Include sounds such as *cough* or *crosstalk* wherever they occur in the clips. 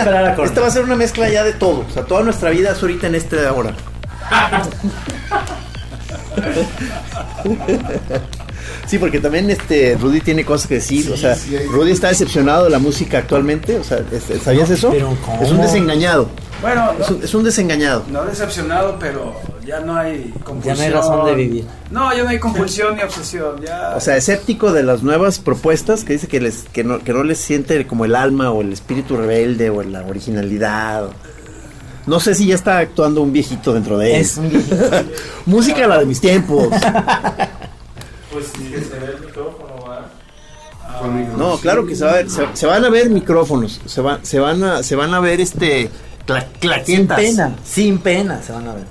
Esperar a. Esta va a ser una mezcla ya de todo. O sea, toda nuestra vida es ahorita en este ahora. Sí, porque también este Rudy tiene cosas que decir. o sea, Rudy está decepcionado de la música actualmente. O sea, ¿sabías eso? Pero ¿cómo? Es un desengañado. Bueno, Es un, es un desengañado. no decepcionado, pero ya no hay compulsión. Ya no hay razón de vivir. No, ya no hay compulsión ni obsesión. Ya. O sea, escéptico de las nuevas propuestas que dice que les que no, que no les siente como el alma o el espíritu rebelde o la originalidad. No sé si ya está actuando un viejito dentro de él. Es un viejito. *laughs* Música la de mis tiempos. Pues que se ve el micrófono, ¿va? No, claro que se, va a ver, se, se van a ver micrófonos, se, van se van a se van a ver este cla- Sin pena, sin pena se van a ver.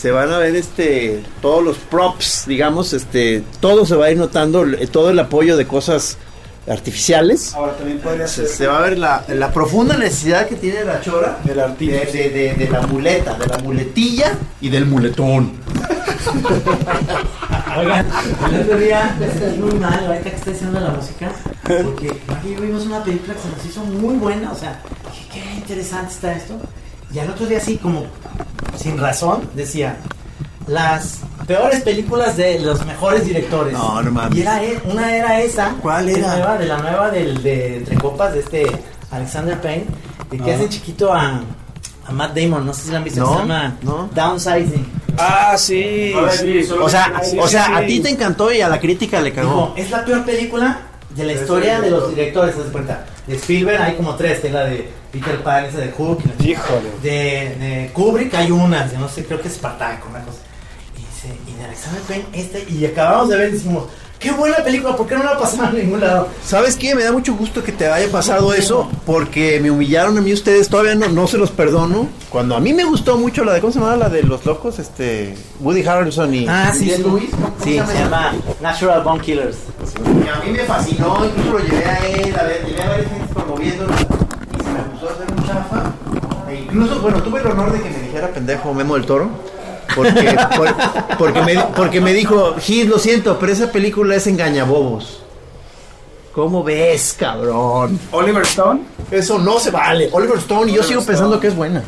Se van a ver este todos los props, digamos, este todo se va a ir notando eh, todo el apoyo de cosas artificiales. Ahora también podría Se, ser se va a ver la, la profunda necesidad que tiene la chora del de, artista. de- de- de la muleta, de la muletilla y del muletón. *laughs* Oigan, el otro día me sentí muy mal ahorita que está diciendo la música. Porque aquí vimos una película que se nos hizo muy buena. O sea, dije, qué interesante está esto. Y al otro día, así como sin razón, decía las peores películas de los mejores directores. No, no mames. Y era, e- una era esa. ¿Cuál de era? Nueva, de la nueva del, de Entre Copas, de este Alexander Payne. De que Ah. hace chiquito a, a Matt Damon. No sé si la han visto. No, se llama no. Downsizing. Ah, sí. Ver, sí. O sea, Sí, o sea, sí. a ti te encantó y a la crítica le Dijo, cagó. es la peor película de la historia de los directores, ¿te das cuenta? De Spielberg hay como tres, es la de Peter Pan, esa de Hook, Híjole. de, de Kubrick hay una, de no sé, creo que es Spartaco, una cosa. Y, dice, y de Alexander Payne, este, y acabamos de ver y decimos, qué buena película, ¿por qué no la pasaron en ningún lado? ¿Sabes qué? Me da mucho gusto que te haya pasado eso porque me humillaron a mí ustedes. Todavía no, no se los perdono. Cuando a mí me gustó mucho la de, ¿cómo se llama? La de los locos, este, Woody Harrelson y Ah, sí, sí. Lewis. ¿Cómo Sí, se llama Natural Bone Killers. Y a mí me fascinó, incluso lo llevé a él, a ver, llevé a varias gente promoviéndolo y se me acusó de ser un chafa. E incluso, bueno, tuve el honor de que me dijera pendejo Memo del Toro. Porque, por- porque, me, porque me dijo, Gis, lo siento, pero esa película es engañabobos. ¿Cómo ves, cabrón? Oliver Stone. Eso no se vale. Oliver Stone, y yo Oliver sigo Stone. pensando que es buena.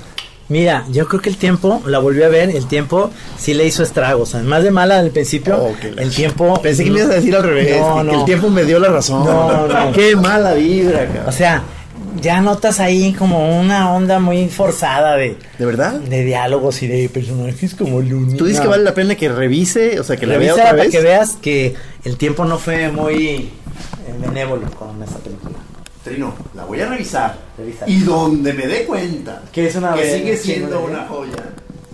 Mira, yo creo que el tiempo, la volví a ver, el tiempo sí le hizo estragos. Además de mala al principio, Oh, el tiempo... Pensé que me ibas a decir al revés, No, que, que no. el tiempo me dio la razón. No, no. Qué mala vibra, cabrón. O sea, ya notas ahí como una onda muy forzada de, ¿De verdad? de diálogos y de personajes como Looney. ¿Tú dices que vale la pena que revise? O sea, que la vea otra para vez. que veas que el tiempo no fue muy eh, benévolo con esta película. Trino, la voy a revisar. Revisa. Y donde me dé cuenta Que es una que sigue siendo una joya.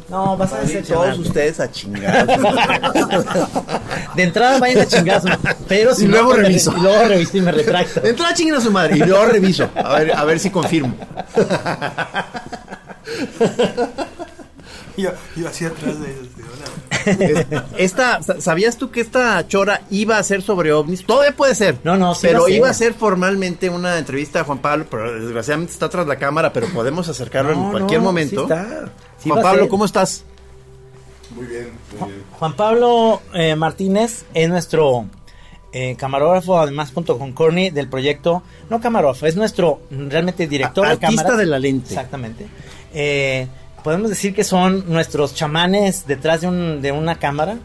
No, vas a Van a ir decepcionar. todos ustedes a chingar. *laughs* De entrada vayan a chingazo. Pero si Y luego reviso. Y luego reviso y me retracto. De entrada chinguen a su madre y luego reviso. A ver, a ver si confirmo. Yo, yo así atrás de ellos. Esta, ¿Sabías tú que esta chora iba a ser sobre ovnis? Todavía puede ser. No, no, sí Pero iba a ser formalmente una entrevista a Juan Pablo, pero desgraciadamente está tras la cámara, pero podemos acercarlo en cualquier no, momento. sí está. Sí Juan Pablo. ¿cómo estás? Muy bien, muy bien. Juan Pablo eh, Martínez es nuestro eh, camarógrafo, además junto con Corny del proyecto, no camarógrafo, es nuestro realmente director A- de artista cámaras. de la lente. Exactamente. Eh, podemos decir que son nuestros chamanes detrás de, un, de una cámara,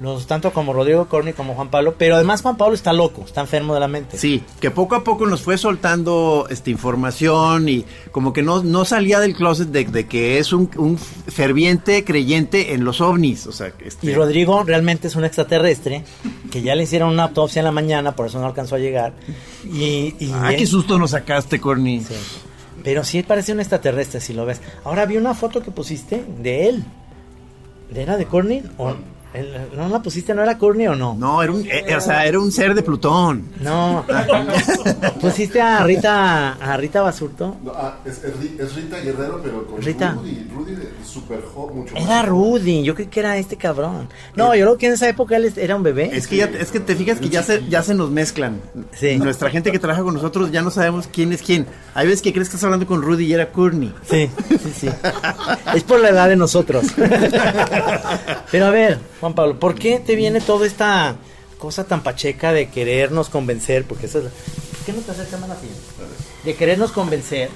los tanto como Rodrigo Corny como Juan Pablo, pero además Juan Pablo está loco, está enfermo de la mente. Sí, que poco a poco nos fue soltando esta información y como que no, no salía del closet de, de que es un, un ferviente creyente en los ovnis. O sea, este, Y Rodrigo realmente es un extraterrestre que ya le hicieron una autopsia en la mañana, por eso no alcanzó a llegar. Y, y Ah, qué susto nos sacaste, Corny. Sí. Pero sí parece un extraterrestre si lo ves. Ahora vi una foto que pusiste de él. ¿Era de Corny? ¿O ¿No la pusiste? ¿No era Corny o no? No, era un, eh, o sea, era un ser de Plutón. No. *laughs* ¿Pusiste a Rita, a Rita Basurto? No, ah, es, es Ri- es Rita Guerrero, pero con Rita. Rudy. Rudy de Super Hot, mucho más. Era Rudy, yo creí que era este cabrón. No, yo creo que en esa época él era un bebé. Es que ya, es que te fijas que ya se, ya se nos mezclan. Sí. Nuestra gente que trabaja con nosotros ya no sabemos quién es quién. Hay veces que crees que estás hablando con Rudy y era Courtney. Sí, sí, sí. Es por la edad de nosotros. *laughs* Pero a ver, Juan Pablo, ¿por qué te viene toda esta cosa tan pacheca de querernos convencer? Porque eso es... la- ¿Por qué no te acercas más a ti? De querernos convencer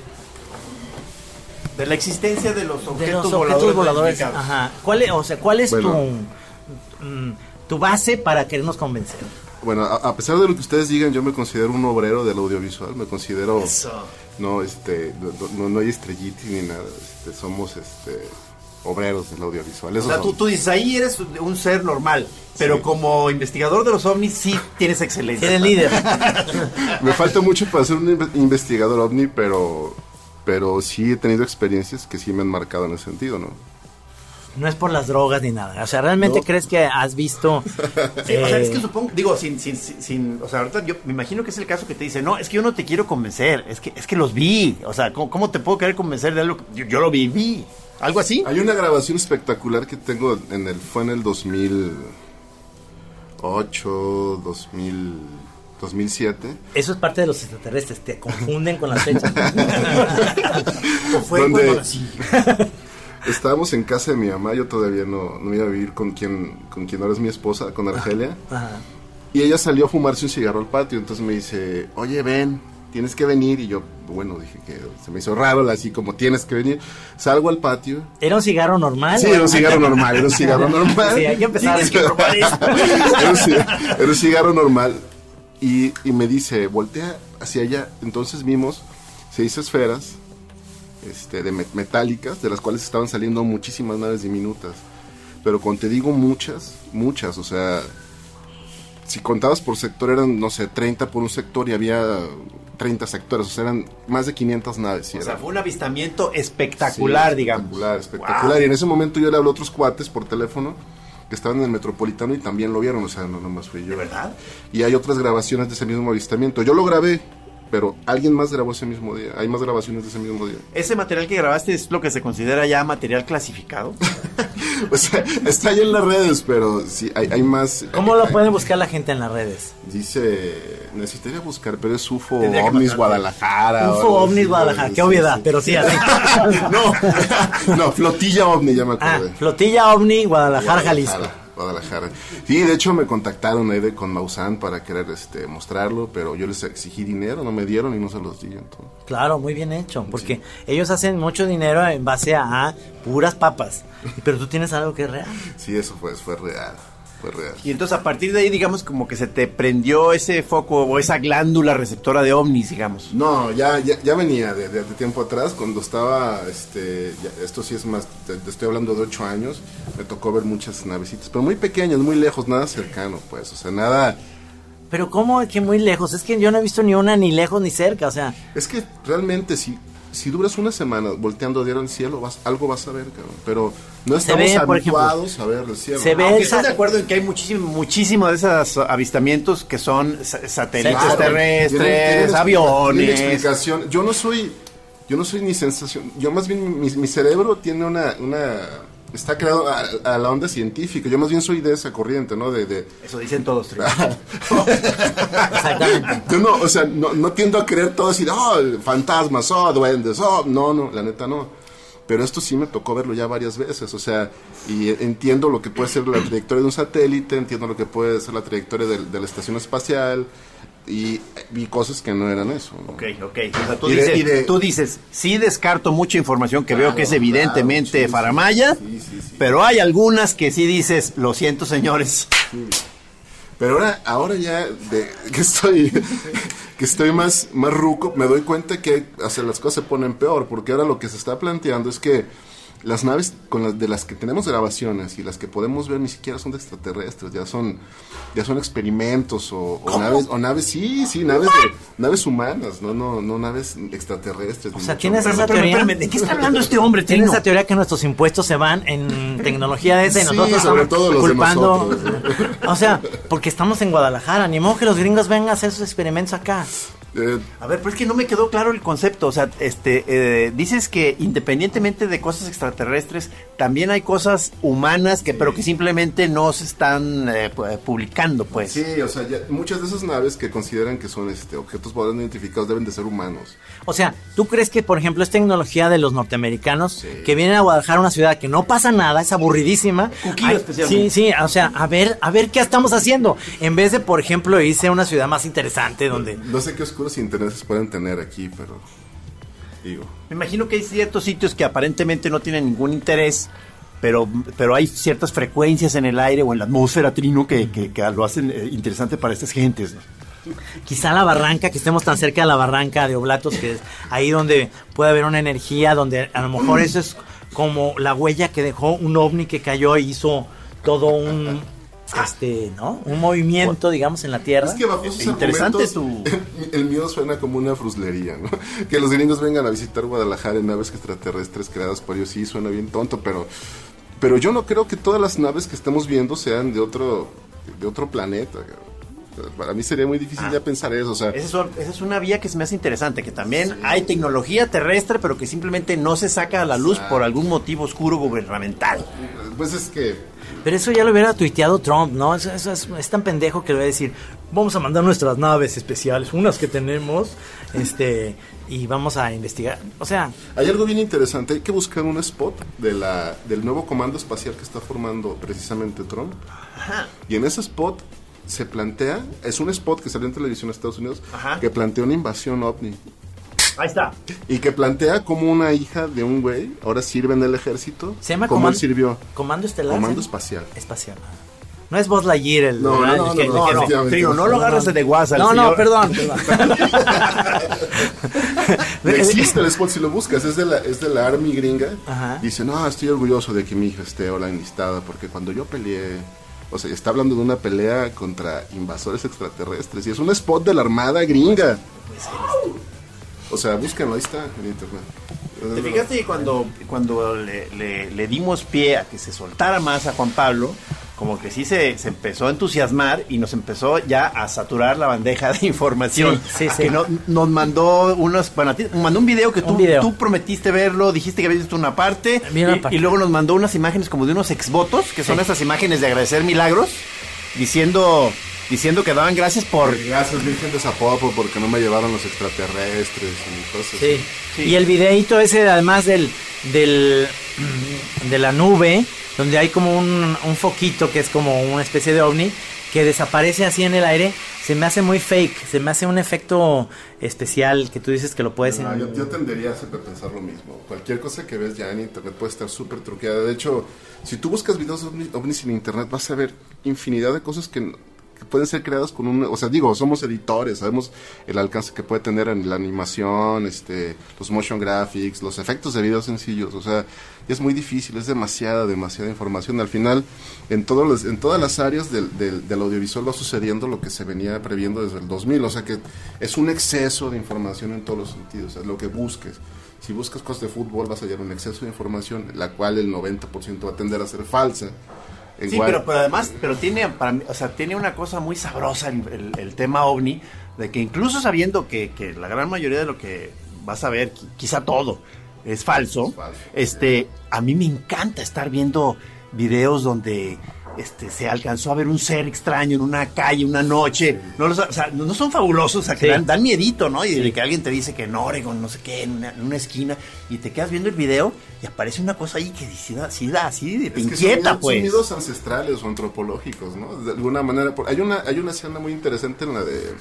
De la existencia de los de objetos, los objetos voladores. Ajá. ¿Cuál es, o sea, ¿cuál es Bueno. tu, mm, tu base para querernos convencer? Bueno, a, a pesar de lo que ustedes digan, yo me considero un obrero del audiovisual. Me considero. No, este, no, no- no hay estrellitis ni nada. Este, somos este, obreros del audiovisual. O Eso sea, tú, tú dices, ahí eres un ser normal, pero Sí. como investigador de los ovnis sí tienes excelencia. Eres líder. *laughs* Me falta mucho para ser un inve- investigador ovni, pero, pero sí he tenido experiencias que sí me han marcado en ese sentido, ¿no? No es por las drogas ni nada. O sea, ¿realmente No. crees que has visto... Sí, o sea, es que eh, supongo, digo, sin, sin, sin, sin- o sea, ahorita yo me imagino que es el caso que te dice, no, es que yo no te quiero convencer, es que, es que los vi, o sea, ¿cómo, cómo te puedo querer convencer de algo? que- Yo, yo lo viví, algo así. Hay una grabación espectacular que tengo en el fue en el 2008, 2000, 2007. Eso es parte de los extraterrestres, te confunden con las fechas. *laughs* O fue. Estábamos en casa de mi mamá, yo todavía no, no iba a vivir con quien, con quien ahora es mi esposa, con Argelia. Ajá. Y ella salió a fumarse un cigarro al patio, entonces me dice, oye, ven, tienes que venir. Y yo, bueno, dije que se me hizo raro, así como tienes que venir. Salgo al patio. ¿Era un cigarro normal? Sí, era un cigarro normal, era un cigarro *laughs* normal. Sí, hay que empezar. Probar esto. era, un, cigarro normal. Y, y me dice, voltea hacia allá. Entonces vimos seis esferas este, de met- metálicas, de las cuales estaban saliendo muchísimas naves diminutas. Pero cuando te digo muchas, muchas, o sea, si contabas por sector eran, no sé, 30 por un sector y había 30 sectores, o sea, eran más de 500 naves. O sea, era- fue un avistamiento espectacular, Sí, digamos. Espectacular, espectacular. Y en ese momento yo le hablé a otros cuates por teléfono que estaban en el Metropolitano y también lo vieron, o sea, no nomás fui yo. ¿De verdad? Y hay otras grabaciones de ese mismo avistamiento. Yo lo grabé, pero alguien más grabó ese mismo día. Hay más grabaciones de ese mismo día. Ese material que grabaste es lo que se considera ya material clasificado. *laughs* O sea, está ahí en las redes, pero sí, hay, hay más. ¿Cómo lo pueden buscar la gente en las redes? Dice, necesitaría buscar, pero es UFO OVNIS. Guadalajara. UFO OVNIS Guadalajara, sí, qué obviedad, sí. pero sí, así. *laughs* no, *laughs* no, Flotilla OVNI, ya me Ah, acordé. Flotilla OVNI, Guadalajara, Jalisco. Guadalajara. Sí, de hecho me contactaron ahí de, con Maussan para querer este, mostrarlo, pero yo les exigí dinero, no me dieron y no se los di. Entonces. Claro, muy bien hecho, porque ellos hacen mucho dinero en base a puras papas. Pero tú tienes algo que es real. Sí, eso fue, fue real, fue real. Y entonces a partir de ahí, digamos, como que se te prendió ese foco o esa glándula receptora de ovnis, digamos. No, ya, ya, ya venía de, de- de tiempo atrás, cuando estaba, este, ya- esto sí es más, te, te estoy hablando de ocho años, me tocó ver muchas navecitas, pero muy pequeñas, muy lejos, nada cercano, pues, o sea, nada, Pero ¿cómo que muy lejos? Es que yo no he visto ni una ni lejos ni cerca, o sea, es que realmente si, si duras una semana volteando diario al cielo, vas, algo vas a ver, cabrón, pero no estamos ve, ejemplo, habituados a ver el cielo. se ve- Aunque esa- de acuerdo en que hay muchísimo, muchísimo de esos avistamientos que son sa- satélites Claro, terrestres, tienen- tienen explica- aviones. explicación. Yo no soy, yo no soy ni sensación. Yo más bien mi, mi cerebro tiene una, una, está creado a, a la onda científica. Yo más bien soy de esa corriente, ¿no? De, de Eso dicen todos. *laughs* Exactamente. yo no, o sea, no, no tiendo a creer todo así, oh, fantasmas, oh, duendes, oh, no, no, la neta no. Pero esto sí me tocó verlo ya varias veces, o sea, y entiendo lo que puede ser la trayectoria de un satélite, entiendo lo que puede ser la trayectoria de, la estación espacial, y vi cosas que no eran eso. ¿no? Ok, ok. O sea, tú, Y dices, de- tú dices, sí descarto mucha información que veo que es evidentemente claro, sí, faramaya, sí, sí, sí. pero hay algunas que sí dices, lo siento señores. Pero ahora, ahora ya de, que estoy *laughs* que estoy más, más ruco, me doy cuenta que o sea, las cosas se ponen peor, porque ahora lo que se está planteando es que las naves con las, de las que tenemos grabaciones y las que podemos ver ni siquiera son de extraterrestres, ya son ya son experimentos o, o naves o naves sí, sí, naves de, naves humanas, no no no naves extraterrestres. O sea, ¿tienes esa teoría? ¿de qué está hablando este hombre, ¿Tienes esa teoría que nuestros impuestos se van en tecnología de esa y Sí, nosotros sobre estamos todo los de culpando? nosotros, O sea, porque estamos en Guadalajara, ni modo que los gringos vengan a hacer sus experimentos acá. Eh, A ver, pero es que no me quedó claro el concepto. O sea, este, eh, dices que independientemente de cosas extraterrestres, también hay cosas humanas que, pero que simplemente no se están eh, pu- publicando, pues. Sí, o sea, ya- muchas de esas naves que consideran que son este objetos voladores identificados deben de ser humanos. O sea, ¿tú crees que, por ejemplo, es tecnología de los norteamericanos Sí. que vienen a Guadalajara, una ciudad que no pasa nada, es aburridísima? Ay, especialmente. Sí, sí, o sea, a ver, a ver qué estamos haciendo. En vez de, por ejemplo, irse a una ciudad más interesante donde... No sé qué oscuros intereses pueden tener aquí, pero digo. Me imagino que hay ciertos sitios que aparentemente no tienen ningún interés, pero, pero hay ciertas frecuencias en el aire o en la atmósfera, Trino, que, que- que lo hacen eh, interesante para estas gentes. ¿no? Quizá la barranca, que estemos tan cerca de la barranca de Oblatos, que es ahí donde puede haber una energía, donde a lo mejor eso es como la huella que dejó un ovni que cayó y hizo todo un, este, ¿no? Un movimiento, digamos, en la Tierra. Es que bajo esos Interesante argumentos, el mío suena como una fruslería, ¿no? *laughs* Que los gringos vengan a visitar Guadalajara en naves extraterrestres creadas por ellos, sí, suena bien tonto, pero, pero yo no creo que todas las naves que estemos viendo sean de otro, de otro planeta. Para mí sería muy difícil ya pensar eso, o sea, Esa es, esa es una vía que se me hace interesante, que también hay tecnología terrestre, pero que simplemente no se saca a la luz por algún motivo oscuro gubernamental. pues es que Pero eso ya lo hubiera tuiteado Trump, ¿no? Eso, eso es, es tan pendejo que le va a decir, vamos a mandar nuestras naves especiales, unas que tenemos, este, y vamos a investigar. O sea, Hay algo bien interesante, hay que buscar un spot de la, del nuevo comando espacial que está formando precisamente Trump. Y en ese spot se plantea, es un spot que salió en televisión en Estados Unidos, Ajá. que plantea una invasión ovni. Ahí está. Y que plantea como una hija de un güey ahora sirve en el ejército. se llama como él sirvió. Comando Estelar. Comando ¿sí? espacial. Espacial. No es Buzz Lightyear el, No, no, no, no, que- no. no lo agarres de al No, no, señor. perdón, *laughs* perdón. Existe el spot si lo buscas, es de la, es de la Army gringa. Ajá. Dice, no, estoy orgulloso de que mi hija esté ahora enlistada, porque cuando yo peleé, o sea, está hablando de una pelea contra invasores extraterrestres, y es un spot de la Armada gringa. O sea, búsquenlo, ahí está en internet. ¿Te fijaste que cuando, cuando le, dimos pie a que se soltara más a Juan Pablo, como que sí se, se empezó a entusiasmar y nos empezó ya a saturar la bandeja de información? Sí, sí, sí. Que no- nos mandó unos, bueno, a ti- mandó un video que tú, Un video. tú prometiste verlo, dijiste que habías visto una parte, Vi una y, parte. y luego nos mandó unas imágenes como de unos exvotos, que son esas imágenes de agradecer milagros, diciendo, diciendo que daban gracias por... Gracias, Virgen de Zapopo, porque no me llevaron los extraterrestres y cosas Sí. así. Y el videíto ese, además del, del *clears throat* de la nube, donde hay como un, un foquito que es como una especie de ovni, que desaparece así en el aire, se me hace muy fake, se me hace un efecto especial que tú dices que lo puedes... No, yo, yo tendería siempre a pensar lo mismo. Cualquier cosa que ves ya en internet puede estar súper truqueada. De hecho, si tú buscas videos de ovni- ovnis en internet, vas a ver infinidad de cosas que, que pueden ser creadas con un... O sea, digo, somos editores, sabemos el alcance que puede tener en la animación, este, los motion graphics, los efectos de videos sencillos. O sea, es muy difícil, es demasiada, demasiada información. Al final, en, todos los- en todas las áreas del, del- del audiovisual va sucediendo lo que se venía previendo desde el 2000. O sea que es un exceso de información en todos los sentidos, es lo que busques. Si buscas cosas de fútbol vas a hallar un exceso de información, la cual el 90% va a tender a ser falsa. En Sí, pero, pero además, pero tiene, para mí, o sea, tiene una cosa muy sabrosa el, el- el tema ovni, de que incluso sabiendo que, que la gran mayoría de lo que vas a ver, qui- quizá todo, es falso, Es falso. este, a mí me encanta estar viendo videos donde este, se alcanzó a ver un ser extraño en una calle, una noche, no, los- o sea, no no son fabulosos, o sea, que Sí. dan, dan miedito, ¿no? Y de que alguien te dice que en Oregon, no sé qué, en una, en una esquina, y te quedas viendo el video y aparece una cosa ahí que sí da, sí da, así de son inquieta, miedos- son pues. miedos ancestrales o antropológicos, ¿no? De alguna manera, por- hay una hay una escena muy interesante en la de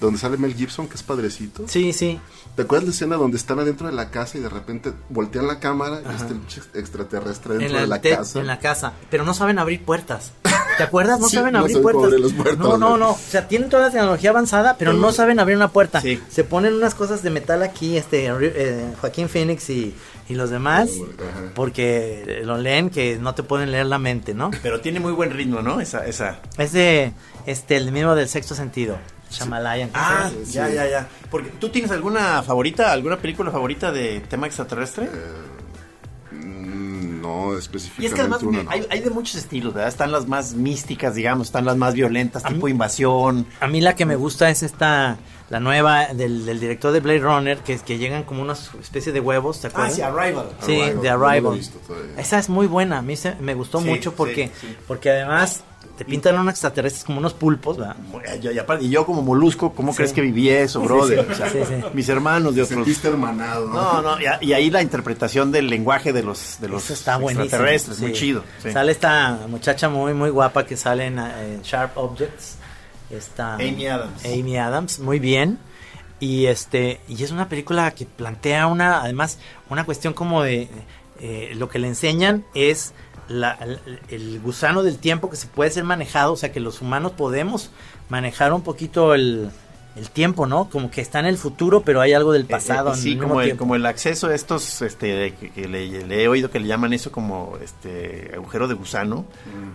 donde sale Mel Gibson, que es padrecito. Sí, sí. ¿Te acuerdas la escena donde están adentro de la casa y de repente voltean la cámara y está el extraterrestre dentro la, de la te- casa? en la casa, pero no saben abrir puertas. ¿Te acuerdas? No *laughs* Sí, saben abrir puertas. no, no, no. O sea, tienen toda la tecnología avanzada, pero no saben abrir una puerta. Se ponen unas cosas de metal aquí, este eh, Joaquín Phoenix y, y los demás, porque lo leen que no te pueden leer la mente, ¿no? Pero tiene muy buen ritmo, ¿no? Esa, esa. Es de este el mismo del sexto sentido, Shamalayan. ¿cómo se Ah, llama? ya, ya, ya. Porque tú tienes alguna favorita, alguna película favorita de tema extraterrestre? Mm, No, y específicamente es que además una no. hay, hay de muchos estilos, ¿verdad? Están las más místicas, digamos, están las más violentas, tipo invasión. A mí la que me gusta es esta, la nueva del, del director de Blade Runner, que, que llegan como una especie de huevos, ¿te acuerdas? sí, Arrival. Sí, Arrival, de no lo he Arrival. Esa es muy buena, a mí se- me gustó Sí, mucho porque, sí, sí. porque además te pintan unos extraterrestres como unos pulpos, ¿verdad? Y, y aparte- y yo como molusco, ¿cómo Sí. crees que viví eso, brother? sí, O sea, sí, sí. Mis hermanos de otros... sentiste hermanado. No, no, y, a- y ahí la interpretación del lenguaje de los, de los está extraterrestres, muy chido. sí. Sale esta muchacha muy, muy guapa que sale en, eh, Sharp Objects. Esta, Amy Adams. Amy Adams, muy bien. Y este y es una película que plantea una, además, una cuestión como de eh, lo que le enseñan es la- el, el gusano del tiempo que se puede ser manejado, o sea que los humanos podemos manejar un poquito el, el tiempo, ¿no? Como que está en el futuro, pero hay algo del pasado. Eh, eh, en sí, el como el, como el acceso a estos, este, que, que le, le he oído que le llaman eso como este agujero de gusano,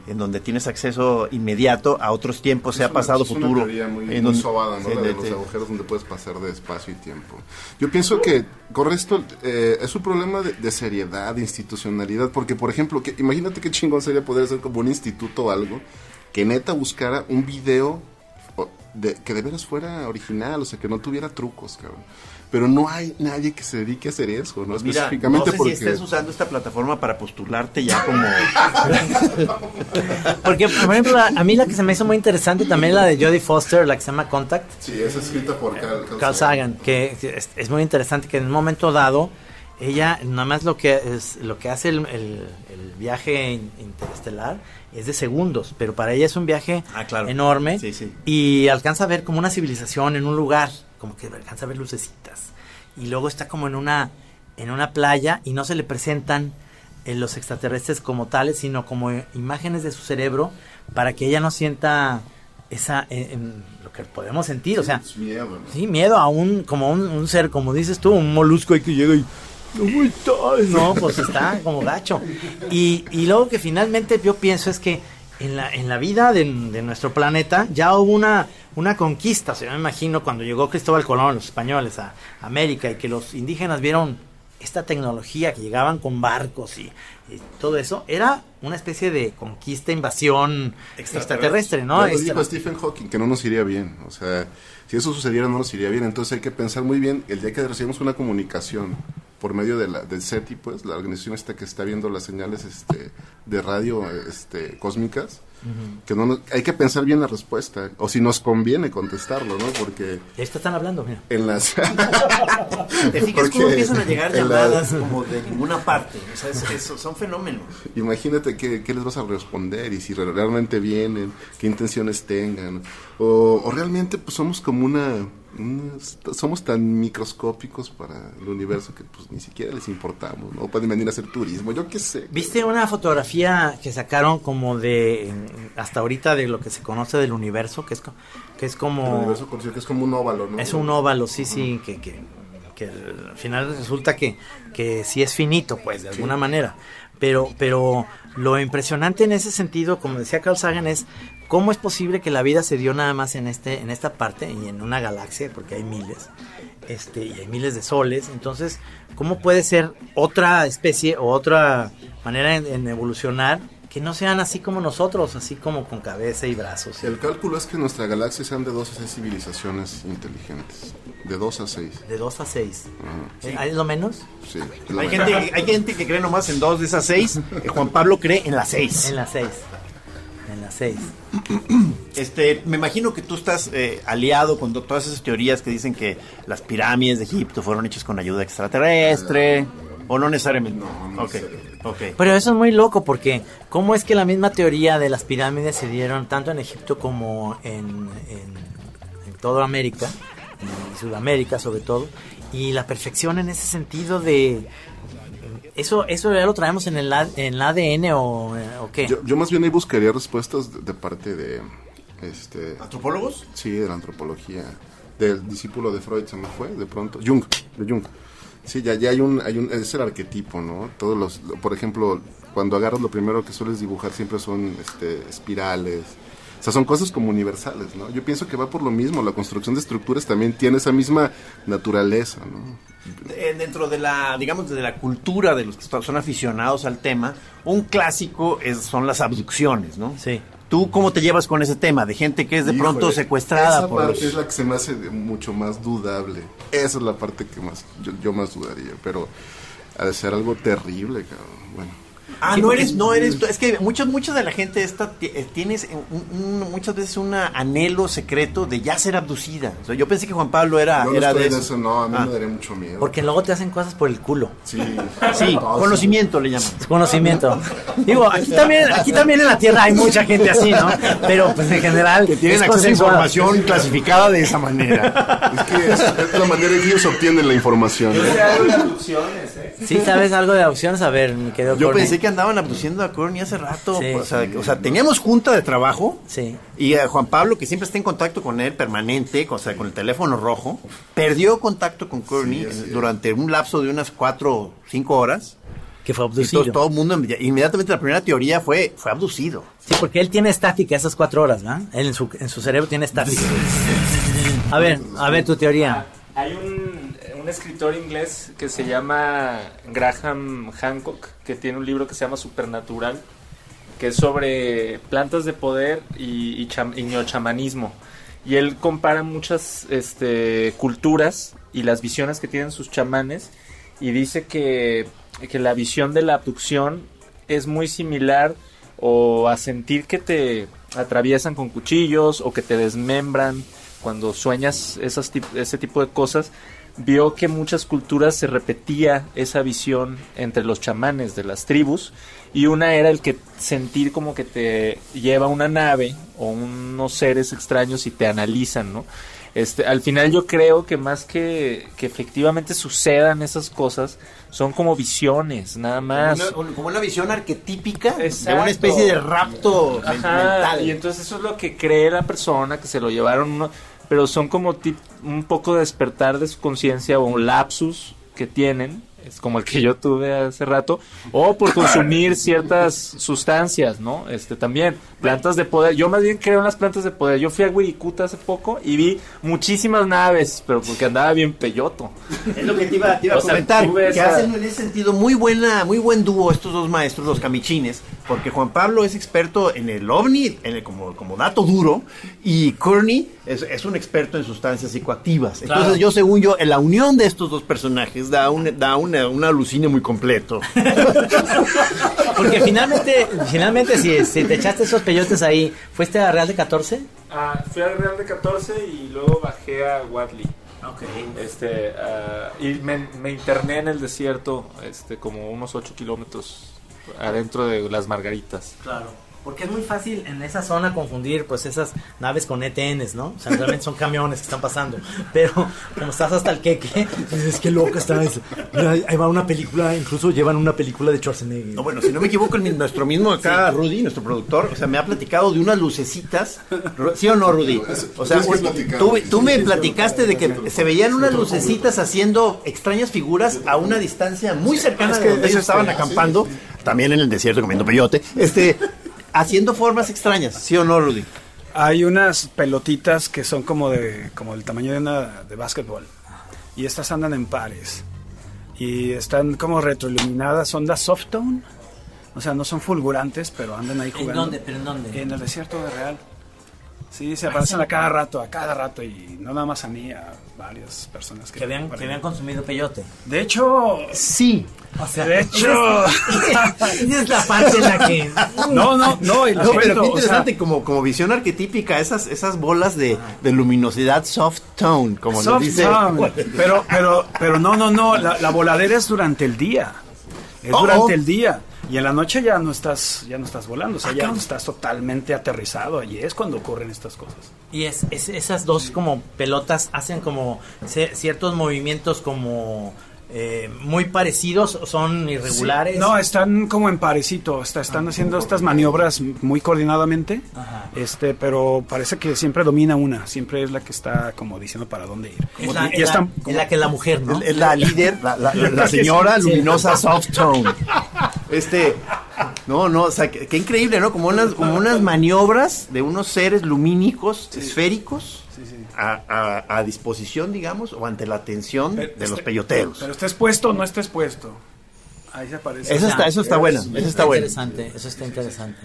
Mm. en donde tienes acceso inmediato a otros tiempos, sea una- pasado, es una futuro. teoría muy, en muy sobada, ¿no? sí, La de de- los agujeros donde puedes pasar de espacio y tiempo. Yo pienso que, correcto, eh, es un problema de, de seriedad, de institucionalidad, porque, por ejemplo, que, imagínate qué chingón sería poder ser como un instituto o algo que neta buscara un video de, que de veras fuera original, o sea, que no tuviera trucos, cabrón. Pero no hay nadie que se dedique a hacer eso, ¿no? Pues Mira, Específicamente no sé porque... si estés usando esta plataforma para postularte ya como... *laughs* Porque, por ejemplo, a, a mí la que se me hizo muy interesante también la de Jodie Foster, la que se llama Contact. Sí, es escrita por Carl, Carl Carl Sagan, que es, es muy interesante que en un momento dado ella nada más lo que es lo que hace el, el- el viaje in- interestelar es de segundos, pero para ella es un viaje Ah, claro. enorme Sí, sí. y alcanza a ver como una civilización en un lugar, como que alcanza a ver lucecitas y luego está como en una en una playa y no se le presentan eh, los extraterrestres como tales, sino como eh, imágenes de su cerebro para que ella no sienta esa eh, lo que podemos sentir, o sea, Es miedo, ¿no? Sí, miedo a un, como un, un ser, como dices tú, un molusco ahí que llega y... No, pues está como gacho. Y, y luego que finalmente yo pienso es que en la, en la vida de, de nuestro planeta ya hubo una, una conquista. O sea, yo me imagino cuando llegó Cristóbal Colón, los españoles, a América y que los indígenas vieron esta tecnología que llegaban con barcos y, y todo eso, era una especie de conquista, invasión extraterrestre, ¿no? Lo Extra- dijo Stephen Hawking que no nos iría bien. O sea, si eso sucediera no nos iría bien. Entonces hay que pensar muy bien el día que recibimos una comunicación por medio de la, del SETI, pues, la organización esta que está viendo las señales este, de radio este, cósmicas, que no nos- hay que pensar bien la respuesta. O si nos conviene contestarlo, ¿no? Porque Y esto están hablando, mira. en las... *laughs* ¿Te fijas cómo empiezan a llegar la- llamadas como de ninguna parte? O sea, es- es- son fenómenos. Imagínate qué, qué les vas a responder y si re- realmente vienen, qué intenciones tengan. O, o realmente pues somos como una- Somos tan microscópicos para el universo que pues ni siquiera les importamos, ¿no? Pueden venir a hacer turismo, yo qué sé. ¿Viste una fotografía que sacaron como de hasta ahorita de lo que se conoce del universo, que es que es El como universo conocido que es como un óvalo, ¿no? es un óvalo, sí, sí, que, que, que al final resulta que, que sí es finito, pues, de alguna manera. Pero, pero lo impresionante en ese sentido, como decía Carl Sagan, es cómo es posible que la vida se dio nada más en este, en esta parte y en una galaxia, porque hay miles, este, y hay miles de soles. Entonces, ¿cómo puede ser otra especie o otra manera en, en evolucionar que no sean así como nosotros, así como con cabeza y brazos? El cálculo es que en nuestra galaxia sean de dos a seis civilizaciones inteligentes. De dos a seis. De 2 a 6. Ajá. ¿Es lo menos? Sí. Hay gente, hay gente que cree nomás en dos de esas seis. eh, Juan Pablo cree en las seis. En las 6. En las 6. Este, me imagino que tú estás eh, aliado con to- todas esas teorías que dicen que las pirámides de Egipto fueron hechas con ayuda extraterrestre. O no necesariamente. No, no Ok, ok. Pero eso es muy loco porque ¿cómo es que la misma teoría de las pirámides se dieron tanto en Egipto como en, en, en toda América y Sudamérica sobre todo, y la perfección en ese sentido de eso eso ya lo traemos en el en el ADN o, o qué? Yo, yo más bien ahí buscaría respuestas de, de parte de... Este, ¿Antropólogos? Sí, de la antropología. Del discípulo de Freud se me fue, de pronto. Jung, de Jung. Sí, ya, ya hay un, hay un, es el arquetipo, ¿no? Todos los, por ejemplo, cuando agarras lo primero que sueles dibujar siempre son este, espirales. O sea, son cosas como universales, ¿no? Yo pienso que va por lo mismo. La construcción de estructuras también tiene esa misma naturaleza, ¿no? Eh, dentro de la, digamos, de la cultura de los que son aficionados al tema, un clásico es, son las abducciones, ¿no? Sí. ¿Tú cómo te llevas con ese tema de gente que es de pronto secuestrada esa por parte los... es la que se me hace mucho más dudable. Esa es la parte que más yo, yo más dudaría, pero ha de ser algo terrible, cabrón. Bueno. Ah, Sí, no eres, no eres tú. Es que muchos, mucha de la gente esta eh, tienes un- un- muchas veces un anhelo secreto de ya ser abducida. O sea, yo pensé que Juan Pablo era, Yo no era estoy de en eso. eso, no, a mí Ah. me daría mucho miedo. Porque luego te hacen cosas por el culo. Sí, *laughs* Sí, No, conocimiento le llaman. Conocimiento. Digo, aquí también, aquí también en la Tierra hay mucha gente así, ¿no? Pero pues en general Que tienen es acceso a información clasificada de esa manera. Es que es, es la manera en que ellos obtienen la información. Yo ¿no? sé algo de abducciones, ¿eh? Sí, ¿sabes algo de opciones? A ver, mi querido Yo pensé que andaban abduciendo a Courtney hace rato. Sí. o, sea, o sea, teníamos junta de trabajo. Sí. Y a Juan Pablo, que siempre está en contacto con él permanente, o sea, con el teléfono rojo, perdió contacto con Courtney durante un lapso de unas cuatro o cinco horas. Que fue abducido. todo el mundo, inmediatamente la primera teoría fue, fue abducido. Sí, porque él tiene estática esas cuatro horas, ¿verdad? Él en su, en su cerebro tiene estática. A ver, a ver tu teoría. Hay un, un escritor inglés que se llama Graham Hancock, que tiene un libro que se llama Supernatural, que es sobre plantas de poder y, y, cham- y neochamanismo. Y él compara muchas este, culturas y las visiones que tienen sus chamanes y dice que, que la visión de la abducción es muy similar o a sentir que te atraviesan con cuchillos o que te desmembran cuando sueñas esas ese tipo de cosas vio que muchas culturas se repetía esa visión entre los chamanes de las tribus y una era el que sentir como que te lleva una nave o unos seres extraños y te analizan, ¿no? Este, al final yo creo que más que, que efectivamente sucedan esas cosas, son como visiones, nada más. Como una, como una visión arquetípica de Exacto. una especie de rapto Ajá, mental. y entonces eso es lo que cree la persona, que se lo llevaron, uno, pero son como un poco despertar de su conciencia o un lapsus que tienen, es como el que yo tuve hace rato, o por consumir ciertas sustancias, ¿no? Este también, plantas de poder. Yo más bien creo en las plantas de poder. Yo fui a Wirikuta hace poco y vi muchísimas naves, pero porque andaba bien peyoto. Es lo que te iba, te iba a sea, comentar, ves que hacen en ese sentido muy buena, muy buen dúo estos dos maestros, los camichines, porque Juan Pablo es experto en el ovni, en el- como, como dato duro, y Courtney es, es un experto en sustancias psicoactivas. Entonces Claro. yo, según yo, en la unión de estos dos personajes da un, da una, un alucine muy completo. *laughs* Porque finalmente, finalmente si, si te echaste esos peyotes ahí, ¿fuiste a Real de 14? Ah, fui al Real de 14 y luego bajé a Wadley. Este, ah, y me, me interné en el desierto, este, como unos 8 kilómetros adentro de las Margaritas. Claro. Porque es muy fácil en esa zona confundir pues esas naves con ETNs, ¿no? O sea, realmente son camiones que están pasando. Pero como estás hasta el queque, dices, qué loca está eso. Mira, ahí va una película, incluso llevan una película de Schwarzenegger. No, bueno, si no me equivoco, el nuestro mismo acá, Rudy, nuestro productor, o sea, me ha platicado de unas lucecitas. ¿Sí o no, Rudy? O sea, tú, tú me platicaste de que se veían unas lucecitas haciendo extrañas figuras a una distancia muy cercana de donde ellos estaban acampando, también en el desierto comiendo peyote, este, haciendo formas extrañas. ¿Sí o no, Rudy? Hay unas pelotitas que son como de como el tamaño de una de básquetbol y estas andan en pares y están como retroiluminadas, son las softone, o sea, no son fulgurantes, pero andan ahí ¿En jugando. dónde? ¿Pero en dónde? En el desierto de Real. Sí, se aparecen a cada rato, a cada rato y no nada más a mí, a varias personas que, Que habían, que habían consumido peyote. De hecho, Sí. O sea, de hecho, esa es la parte en la que... *laughs* no, no, no, y lo No, pero qué o sea, interesante, como, como visión arquetípica, esas, esas bolas de, de luminosidad soft tone, como lo Soft dice. sound. Pero, pero, pero no, no, no. La, la voladera es durante el día. Es Oh, durante oh. el día. Y en la noche ya no estás, ya no estás volando, o sea, ya estás totalmente aterrizado. Y es cuando ocurren estas cosas. Y es, es- esas dos como pelotas hacen como ciertos movimientos como eh, muy parecidos, son irregulares. No, están como en parecito, está- están haciendo estas maniobras muy coordinadamente, Ajá. este, pero parece que siempre domina una, siempre es la que está como diciendo para dónde ir. Es Como- la, y es la- están es la que la mujer, ¿no? Es, la líder, la, la- la- *laughs* la señora Sí. luminosa soft tone. *laughs* Este, no, no, o sea, qué, qué increíble, ¿no? Como unas, como unas maniobras de unos seres lumínicos, esféricos, A, a- a disposición, digamos, o ante la atención de los Este- peyoteros. Pero estés puesto o no estés puesto. Ahí se aparece. Eso está, eso está bueno, eso está bueno. interesante, eso está interesante.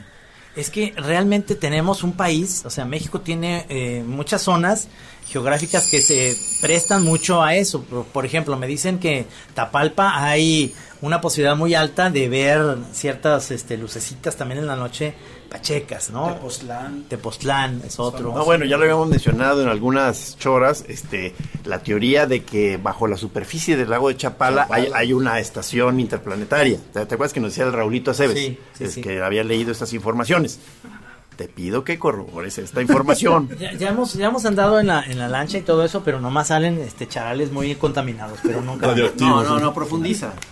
Es que realmente tenemos un país, o sea, México tiene eh, muchas zonas geográficas que se prestan mucho a eso. Por, por ejemplo, me dicen que Tapalpa hay una posibilidad muy alta de ver ciertas este, lucecitas también en la noche pachecas, ¿no? Tepoztlán. Tepoztlán es otro. No, bueno, ya lo habíamos mencionado en algunas choras, este, la teoría de que bajo la superficie del lago de Chapala, Chapala. Hay, hay una estación interplanetaria. ¿Te, te acuerdas que nos decía el Raulito Aceves? Sí, sí, Es sí. que había leído estas informaciones. Te pido que corrobores esta información. *laughs* Ya, ya hemos, ya hemos andado en la, en la lancha y todo eso, pero nomás salen este charales muy contaminados, pero nunca. No, no, no, profundiza. *laughs*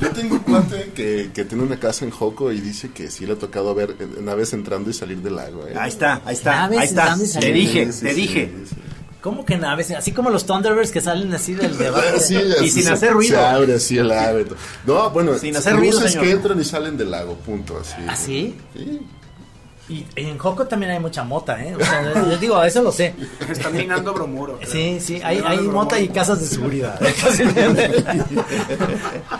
Yo tengo un cuate que, que tiene una casa en Joco y dice que sí le ha tocado ver eh, naves entrando y salir del lago. ¿eh? Ahí está, ahí está, ahí está. Te dije, te sí, dije. sí, sí. ¿Cómo que naves? Así como los Thunderbirds que salen así del debate. Sí, Y sin se- hacer ruido. Se abre así el ave. No, bueno, Sin hacer ruido, luces señor. que entran y salen del lago, punto. Así. ¿Ah, sí? Sí. Y en Joco también hay mucha mota, ¿eh? O sea, les digo, eso lo sé. *laughs* Están minando bromuro. creo. Sí, sí, hay, Están hay mota y casas de seguridad. *laughs*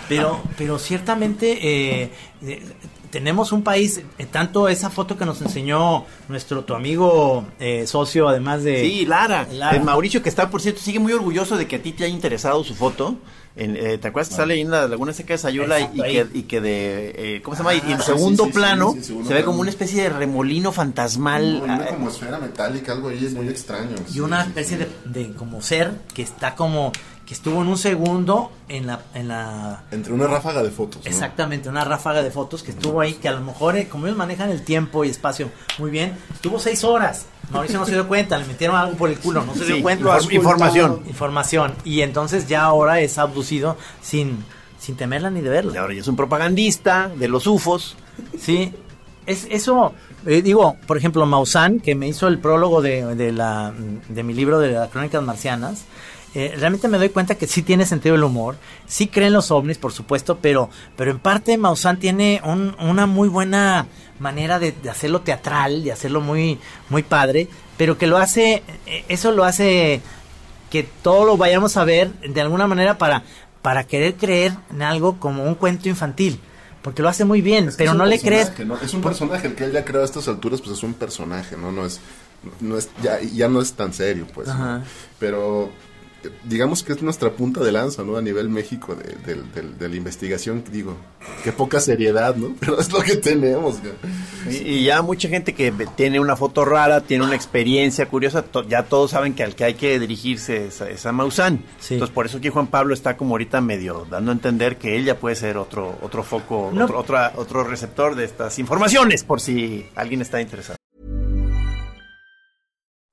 pero, pero ciertamente eh, eh, tenemos un país, eh, tanto esa foto que nos enseñó nuestro tu amigo eh, socio, además de... Sí, Lara. Lara. Eh, Mauricio, que está, por cierto, sigue muy orgulloso de que a ti te haya interesado su foto. En, eh, ¿Te acuerdas que sale ahí en la Laguna Seca de Sayula y, Exacto, y que, ahí. y que de... eh, ¿Cómo se llama? y en segundo sí, sí, plano sí, sí, segundo se ve plano. como una especie de remolino fantasmal. Una ah, como esfera metálica, algo ahí es muy extraño. y sí, una sí, especie sí. de, de como ser que está como que estuvo en un segundo en la en la Entre una ráfaga de fotos. ¿no? exactamente una ráfaga de fotos que estuvo ahí que a lo mejor eh, como ellos manejan el tiempo y espacio muy bien estuvo seis horas Mauricio no se dio cuenta le metieron algo por el culo no se dio cuenta inform- información. información y entonces ya ahora es abducido sin sin temerla ni de Y verla ahora ya es un propagandista de los UFOs. Sí, es eso. eh, digo, por ejemplo, Maussan, que me hizo el prólogo de, de la, de mi libro de las crónicas marcianas, eh, realmente me doy cuenta que sí tiene sentido el humor, sí creen los ovnis, por supuesto, pero, pero en parte Maussan tiene un- una muy buena manera de, de hacerlo teatral, de hacerlo muy, muy padre, pero que lo hace, eh, eso lo hace que todo lo vayamos a ver de alguna manera para, para querer creer en algo como un cuento infantil. Porque lo hace muy bien, Es pero no le crees. Es un personaje, el que él ya creó a estas alturas, pues es un personaje, ¿no? No es, no es, ya, ya no es tan serio, pues. Pero digamos que es nuestra punta de lanza, ¿no? A nivel México de, de- de- de la investigación, digo, qué poca seriedad, ¿no? *laughs* Pero es lo que tenemos. Y, y ya mucha gente que tiene una foto rara, tiene una experiencia curiosa, to- ya todos saben que al que hay que dirigirse es, a- es a Maussan. Sí. Entonces por eso aquí Juan Pablo está como ahorita medio dando a entender que él ya puede ser otro otro foco, No. otro, otra- otro receptor de estas informaciones, por si alguien está interesado.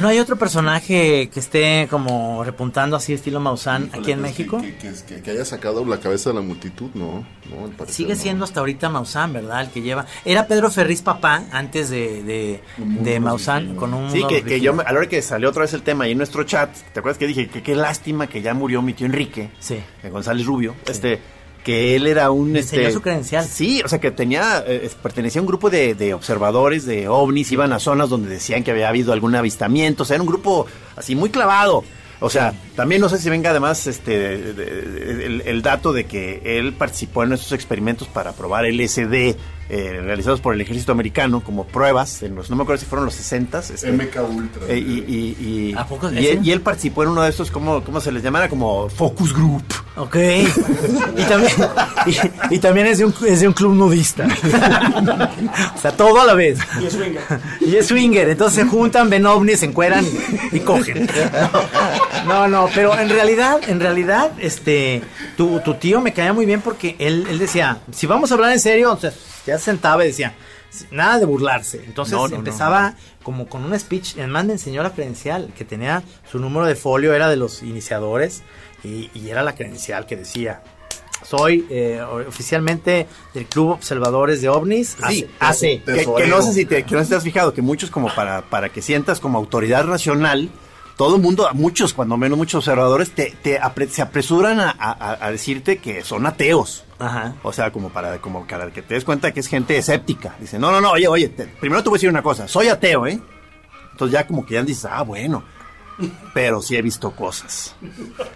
¿No hay otro personaje que esté como repuntando así estilo Maussan Híjole, aquí en pues, México? Que, que- que- que haya sacado la cabeza de la multitud, no. no al parecer Sigue no. siendo hasta ahorita Maussan, ¿verdad? El que lleva. Era Pedro Ferriz papá antes de, de, de Maussan con un. Sí, que, que yo, me- a la hora que salió otra vez el tema ahí en nuestro chat, ¿te acuerdas que dije que qué lástima que ya murió mi tío Enrique? Sí. eh, González Rubio, este, que él era un... Este, su credencial. Sí, o sea, que tenía, eh, pertenecía a un grupo de, de observadores de ovnis, iban a zonas donde decían que había habido algún avistamiento, o sea, era un grupo así muy clavado. O sea, también no sé si venga además este de- de- el, el dato de que él participó en estos experimentos para probar LSD eh, realizados por el ejército americano como pruebas, en los, no me acuerdo si fueron los 60 este, MK Ultra. eh, y, y, y- ¿A poco y él, y él participó en uno de estos, ¿cómo, cómo se les llamara? Como focus group. Ok. Y también, y, y también es, de un, es de un club nudista. o sea, todo a la vez. Y es swinger. Y es swinger. Entonces se juntan, ven ovnis, se encueran y, y cogen. No, no, pero en realidad, en realidad, este, tu, tu tío me caía muy bien porque él, él decía, si vamos a hablar en serio, o sea, ya se sentaba y decía, nada de burlarse. Entonces No, no, no. empezaba como con un speech, además me enseñó la credencial, que tenía su número de folio, era de los iniciadores, y, y era la credencial que decía, soy eh, oficialmente del Club Observadores de OVNIs, Sí, hace, que, que no sé si te, que no sé si te has fijado que muchos como para, para que sientas como autoridad racional, todo el mundo, muchos, cuando menos muchos observadores, te, te apre- se apresuran a, a- a decirte que son ateos. Ajá. O sea, como para, como para que te des cuenta que es gente escéptica. Dice, no, no, no, oye, oye, te- primero te voy a decir una cosa, soy ateo, ¿eh? Entonces ya como que ya dices, ah, bueno, pero sí he visto cosas.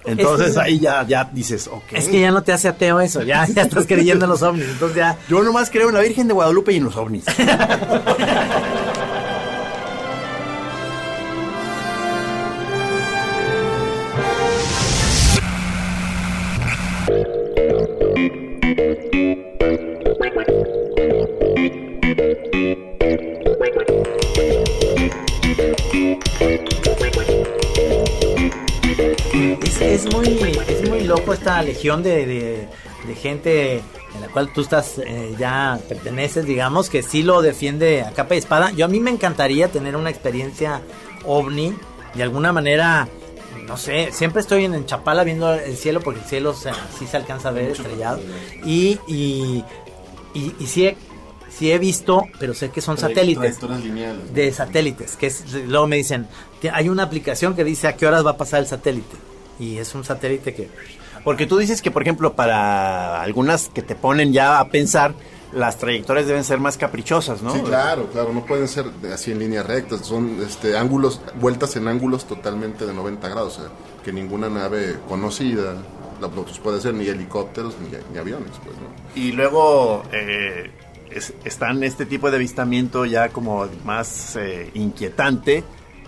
Entonces Es- ahí ya, ya dices, ok. Es que ya no te hace ateo eso, ya, ya estás creyendo en los ovnis, entonces ya... Yo nomás creo en la Virgen de Guadalupe y en los ovnis. *laughs* Es, muy, es muy loco esta legión de, de- de gente en la cual tú estás, eh, ya perteneces, digamos, que sí lo defiende a capa y espada. Yo a mí me encantaría tener una experiencia ovni, de alguna manera, no sé, siempre estoy en, en Chapala viendo el cielo, porque el cielo se- sí se alcanza a ver estrellado. Y, y, y, y sí, he, sí he visto, pero sé que son satélites de satélites, que es, luego me dicen, hay una aplicación que dice a qué horas va a pasar el satélite. Y es un satélite que... Porque tú dices que, por ejemplo, para algunas que te ponen ya a pensar, las trayectorias deben ser más caprichosas, ¿no? Sí, claro, claro, no pueden ser así en línea recta, son este ángulos, vueltas en ángulos totalmente de 90 grados, o sea, que ninguna nave conocida la los puede hacer, ni helicópteros ni, ni aviones, pues, ¿no? Y luego eh, es- están este tipo de avistamiento ya como más eh, inquietante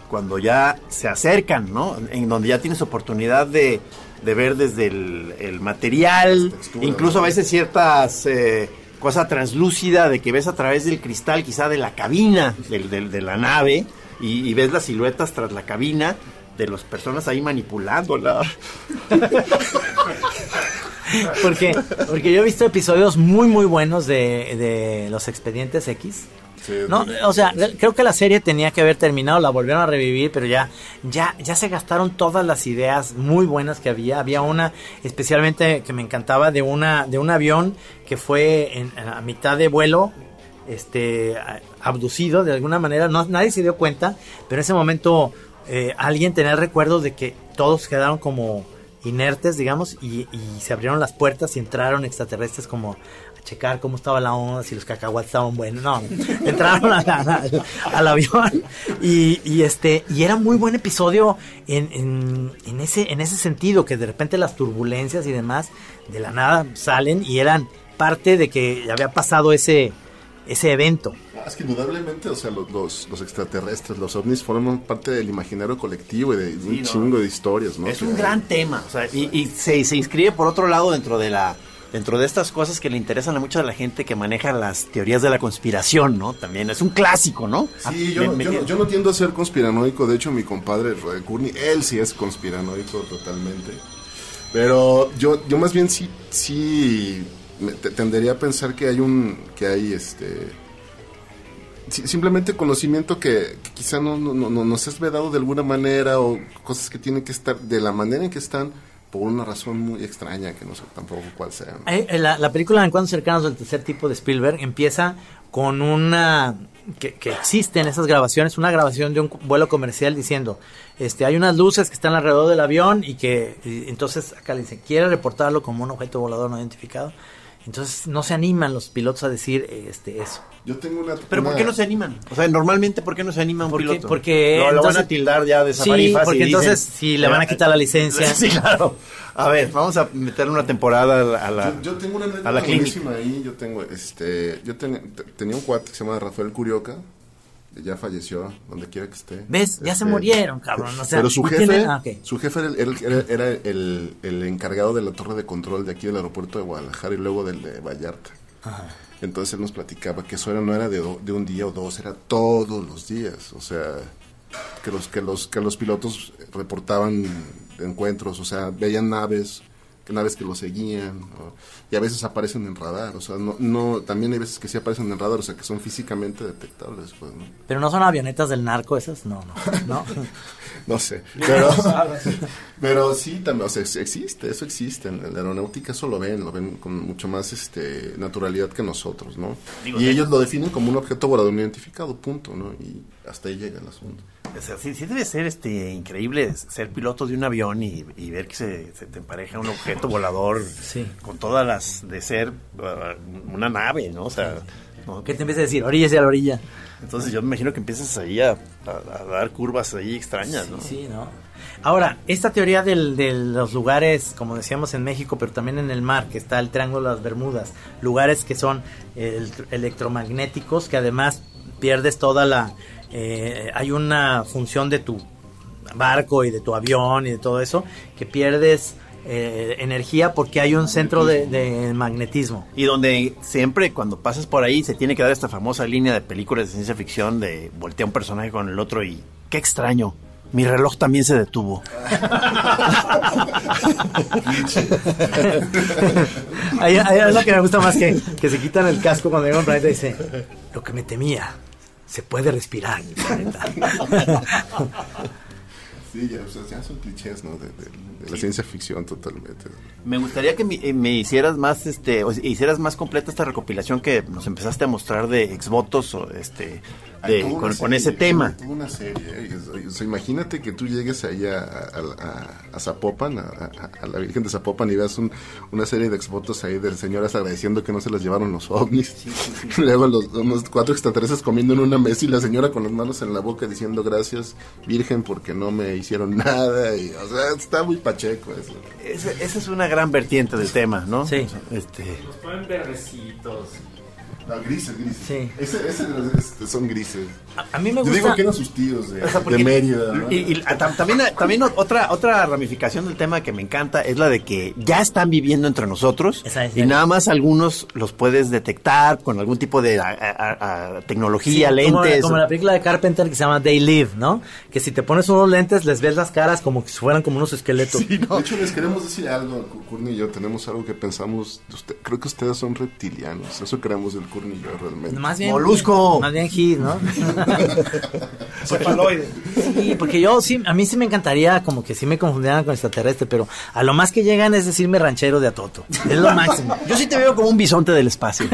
cuando ya se acercan, ¿no? En donde ya tienes oportunidad de, de ver desde el, el material, textura, incluso a veces ciertas eh, cosa translúcida de que ves a través del cristal quizá de la cabina del- del- de la nave y, y ves las siluetas tras la cabina de las personas ahí manipulándola. *laughs* Porque, porque yo he visto episodios muy, muy buenos de, de los expedientes X. Sí, No, o sea, re- creo que la serie tenía que haber terminado, la volvieron a revivir, pero ya, ya, ya se gastaron todas las ideas muy buenas que había. Había una especialmente que me encantaba de una, de un avión que fue en, a mitad de vuelo, este, abducido de alguna manera. No, nadie se dio cuenta, pero en ese momento eh, alguien tenía el recuerdo de que todos quedaron como inertes, digamos, y, y se abrieron las puertas y entraron extraterrestres como checar cómo estaba la onda, si los cacahuates estaban buenos. No, entraron a la- al, al avión y, y este y era muy buen episodio en, en, en ese en ese sentido que de repente las turbulencias y demás de la nada salen y eran parte de que ya había pasado ese ese evento. Es que indudablemente, o sea, los, los, los extraterrestres, los ovnis forman parte del imaginario colectivo y de un no. chingo de historias, ¿no? Es Que un hay. gran tema, o sea, y, y se, se inscribe por otro lado dentro de la dentro de estas cosas que le interesan a mucha de la gente que maneja las teorías de la conspiración, ¿no? También es un clásico, ¿no? Sí, Ah, yo, me- no- me- yo, no, yo no tiendo a ser conspiranoico, de hecho mi compadre Roy Courtney, él sí es conspiranoico totalmente. Pero yo, yo más bien sí, sí me- te- tendería a pensar que hay un, que hay este, si- simplemente conocimiento que, que quizá no, no, no- no nos es vedado de alguna manera o cosas que tienen que estar de la manera en que están por una razón muy extraña que no sé tampoco cuál sea. Eh, La, la película Encuentros cercanos del tercer tipo de Spielberg empieza con una que, que existe en esas grabaciones, una grabación de un vuelo comercial diciendo, este, hay unas luces que están alrededor del avión y que y entonces acá le dice, quiere reportarlo como un objeto volador no identificado. Entonces no se animan los pilotos a decir este eso. Yo tengo una. Pero ¿por qué no se animan? O sea, normalmente, ¿por qué no se anima un Porque- piloto? porque Lo, lo van entonces- a tildar ya de Sí, porque y dicen- entonces si le van a quitar la licencia. *laughs* Sí, claro. A ver, vamos a meterle una temporada a la, a la, Yo, yo tengo una a la clínica. buenísima ahí. Yo tengo, este, yo ten- te- tenía un cuate que se llama Rafael Curioca. Ya falleció, donde quiera que esté. ¿Ves? Ya se Este, murieron, cabrón. O sea, pero su ¿y jefe, ah, su jefe era, el, era- era el, el encargado de la torre de control de aquí del aeropuerto de Guadalajara y luego del de Vallarta. Entonces él nos platicaba que eso era, no era de, do- de un día o dos, era todos los días. O sea, que los, que los, que los pilotos reportaban encuentros, o sea, veían naves, que naves que los seguían, y a veces aparecen en radar, o sea, no, no, también hay veces que sí aparecen en radar, o sea, que son físicamente detectables, pues, ¿no? Pero no son avionetas del narco esas, no, no, no. *laughs* No sé, *laughs* pero, *laughs* pero sí, también, o sea, ex- existe, eso existe. En la aeronáutica eso lo ven, lo ven con mucho más este, naturalidad que nosotros, ¿no? Digo, y te- ellos lo definen como un objeto volador no identificado, punto, ¿no? Y hasta ahí llega el asunto. O sea, sí, sí debe ser este increíble ser piloto de un avión y, y ver que se, se te empareja un objeto volador con todas las de ser uh, una nave, ¿no? O sea, ¿no? ¿Qué te empieza a decir? Orilla a la orilla. Entonces yo me imagino que empiezas ahí a, a- a dar curvas ahí extrañas, ¿no? Sí, ¿no? Ahora, esta teoría del- de los lugares, como decíamos en México, pero también en el mar, que está el Triángulo de las Bermudas, lugares que son el- electromagnéticos, que además pierdes toda la... eh, hay una función de tu barco y de tu avión y de todo eso, que pierdes eh, energía porque hay un centro de, de magnetismo. Y donde siempre cuando pasas por ahí se tiene que dar esta famosa línea de películas de ciencia ficción de voltea un personaje con el otro y qué extraño. Mi reloj también se detuvo. Ahí, ahí es lo que me gusta más que, que se quitan el casco cuando llega un planeta y dice, lo que me temía, se puede respirar. *laughs* Sí, ya, o sea, ya son clichés, ¿no? De, de- de la ciencia ficción totalmente. Me gustaría que me, eh, me hicieras más, este, o hicieras más completa esta recopilación que nos empezaste a mostrar de exvotos o este, de, una con, con ese tema. una serie. ¿eh? O sea, imagínate que tú llegues ahí a, a- a- Zapopan, a, a- la Virgen de Zapopan, y veas un- una serie de exvotos ahí de señoras agradeciendo que no se las llevaron los ovnis. *laughs* Luego los, unos cuatro extraterrestres comiendo en una mesa y la señora con las manos en la boca diciendo gracias, Virgen, porque no me hicieron nada. Y, o sea, está muy pacheco eso. Esa es una gran vertiente del tema, ¿no? Sí. Este, Nos ponen verdecitos. No, grises, grises. Sí. Ese, ese de los- este, son grises. A mí me Yo gusta... digo que eran sus tíos de, O sea, de porque- Mérida. ¿no? Y, y tam- también, también otra, otra ramificación del tema que me encanta es la de que ya están viviendo entre nosotros Esa es, y nada más algunos los puedes detectar con algún tipo de a- a- a- tecnología, Sí, como, lentes. como la película de Carpenter que se llama They Live, ¿no? Que si te pones unos lentes les ves las caras como que si fueran como unos esqueletos. De hecho, les queremos decir algo, Curni y yo. Tenemos algo que pensamos. usted- creo que ustedes son reptilianos. Eso creemos el Yo realmente. Más bien, Molusco. Más bien Heath, ¿no? *laughs* Cefaloide. Sí, porque yo sí, a mí sí me encantaría como que sí me confundieran con extraterrestre, pero a lo más que llegan es decirme ranchero de Atoto. Es lo máximo. Yo sí te veo como un bisonte del espacio.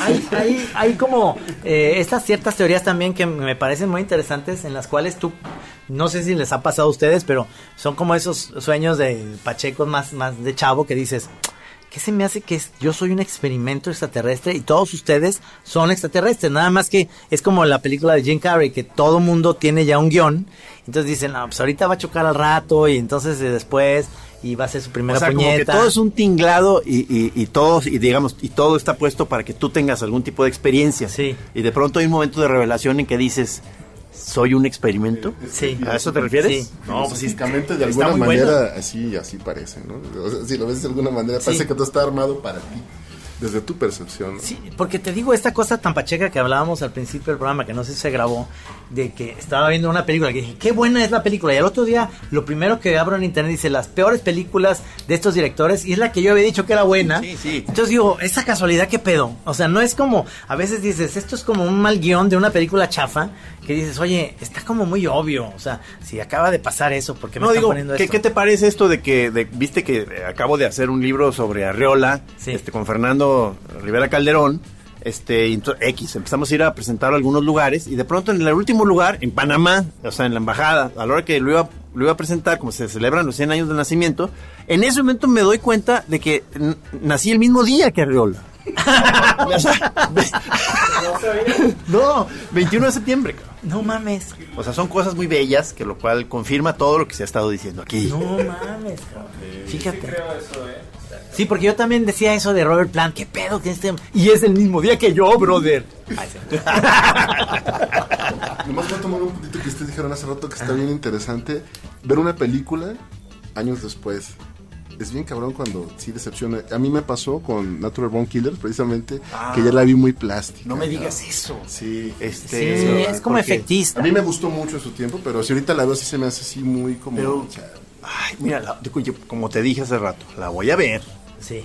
hay, hay, hay como eh, estas ciertas teorías también que me parecen muy interesantes en las cuales tú, no sé si les ha pasado a ustedes, pero son como esos sueños de pachecos más, más de chavo que dices, ¿qué se me hace que es- yo soy un experimento extraterrestre y todos ustedes son extraterrestres? Nada más que es como la película de Jim Carrey, que todo mundo tiene ya un guion, entonces dicen, no, pues ahorita va a chocar al rato y entonces eh, después y va a ser su primera o sea, como que puñeta. todo es un tinglado y, y, y todo, y digamos, y todo está puesto para que tú tengas algún tipo de experiencia. Sí. Y de pronto hay un momento de revelación en que dices, ¿soy un experimento? Sí. ¿A eso te refieres? Sí. No, pues sí. Físicamente, de alguna manera, bueno. así así parece, ¿no? O sea, si lo ves de alguna manera, Sí. parece que todo está armado para ti. desde tu percepción. Sí, porque te digo esta cosa tan pacheca que hablábamos al principio del programa, que no sé si se grabó, de que estaba viendo una película, que dije, qué buena es la película. Y al otro día, lo primero que abro en internet dice, las peores películas de estos directores, y es la que yo había dicho que era buena. Sí, sí. Entonces digo, esa casualidad, ¿qué pedo? O sea, no es como, a veces dices, esto es como un mal guion de una película chafa, que dices, oye, está como muy obvio. O sea, si acaba de pasar eso, ¿por qué me No, están digo, poniendo ¿qué, esto? qué te parece esto de que, de- viste que acabo de hacer un libro sobre Arreola, este, con Fernando Rivera Calderón, este, X, empezamos a ir a presentarlo a algunos lugares, y de pronto en el último lugar, en Panamá, o sea, en la embajada, a la hora que lo iba, lo iba a presentar, como se celebran los 100 años de nacimiento, en ese momento me doy cuenta de que nací el mismo día que Arreola. No, 21 de septiembre. cabrón. No mames. O sea, son cosas muy bellas, que lo cual confirma todo lo que se ha estado diciendo aquí. No mames, cabrón. Fíjate. Sí, porque yo también decía eso de Robert Plant, qué pedo que este... Y es el mismo día que yo, brother. Ay, sí. *laughs* Nomás voy a tomar un puntito que ustedes dijeron hace rato que está bien interesante. Ver una película años después. Es bien cabrón cuando sí decepciona. A mí me pasó con Natural Born Killers, precisamente, que ya la vi muy plástica. No me digas eso. Sí, Este, Sí, es como efectista. A mí me gustó mucho en su tiempo, pero si ahorita la veo sí se me hace así muy como... Pero- Ay, mira, la- yo, como te dije hace rato, la voy a ver. Sí.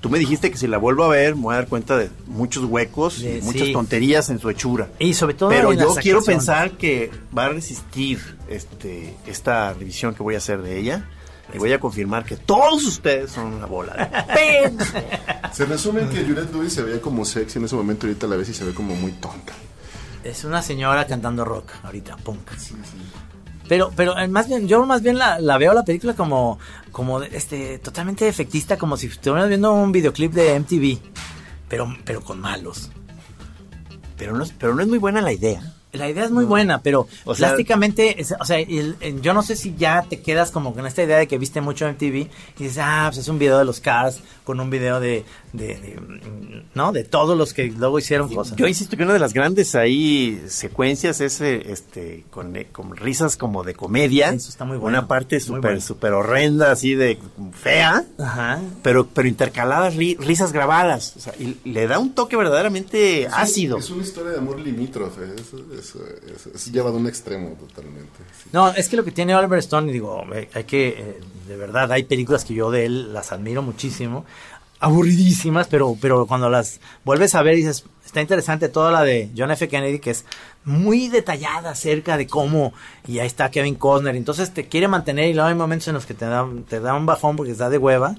Tú me dijiste que si la vuelvo a ver, me voy a dar cuenta de muchos huecos De- y muchas sí. tonterías en su hechura. Y sobre todo Pero en yo las quiero pensar que va a resistir este, esta revisión que voy a hacer de ella. Y voy a confirmar que todos ustedes son una bola de pen. Se resume que Juliette Lewis se veía como sexy en ese momento, ahorita la ves y se ve como muy tonta. Es una señora cantando rock ahorita, punk. Pero, pero eh, más bien, yo más bien la, la veo la película como, como este, totalmente efectista, como si estuvieras viendo un videoclip de MTV, pero, pero con malos. Pero no, es- pero no es muy buena la idea. La idea es muy buena, pero O sea- plásticamente, es- o sea, el- el- yo no sé si ya te quedas como con esta idea de que viste mucho MTV y dices, ah, pues es un video de los Cars con un video de, de, de, ¿no? De todos los que luego hicieron cosas. Yo insisto que una de las grandes ahí secuencias es eh, este con, eh, con risas como de comedia. Eso está muy bueno. Una parte súper bueno. súper horrenda, así de fea. Ajá. Pero, pero intercaladas ri- risas grabadas. O sea, y le da un toque verdaderamente Es un- ácido. Es una historia de amor limítrofe. Eso, eso, eso, es llevado a un extremo totalmente. No, es que lo que tiene Oliver Stone, digo, eh, hay que, eh, de verdad, hay películas que yo de él las admiro muchísimo, aburridísimas, pero, pero cuando las vuelves a ver dices, está interesante toda la de John F. Kennedy, que es muy detallada acerca de cómo, y ahí está Kevin Costner, entonces te quiere mantener y luego hay momentos en los que te da, te da un bajón porque está de hueva.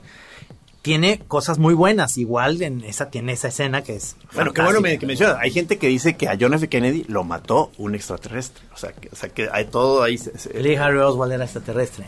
Tiene cosas muy buenas, igual en esa tiene esa escena que es Bueno, qué bueno me- que mencionas. Hay gente que dice que a John F. Kennedy lo mató un extraterrestre. O sea, que, o sea, que hay todo ahí. se- se- Lee Harry Oswald era extraterrestre.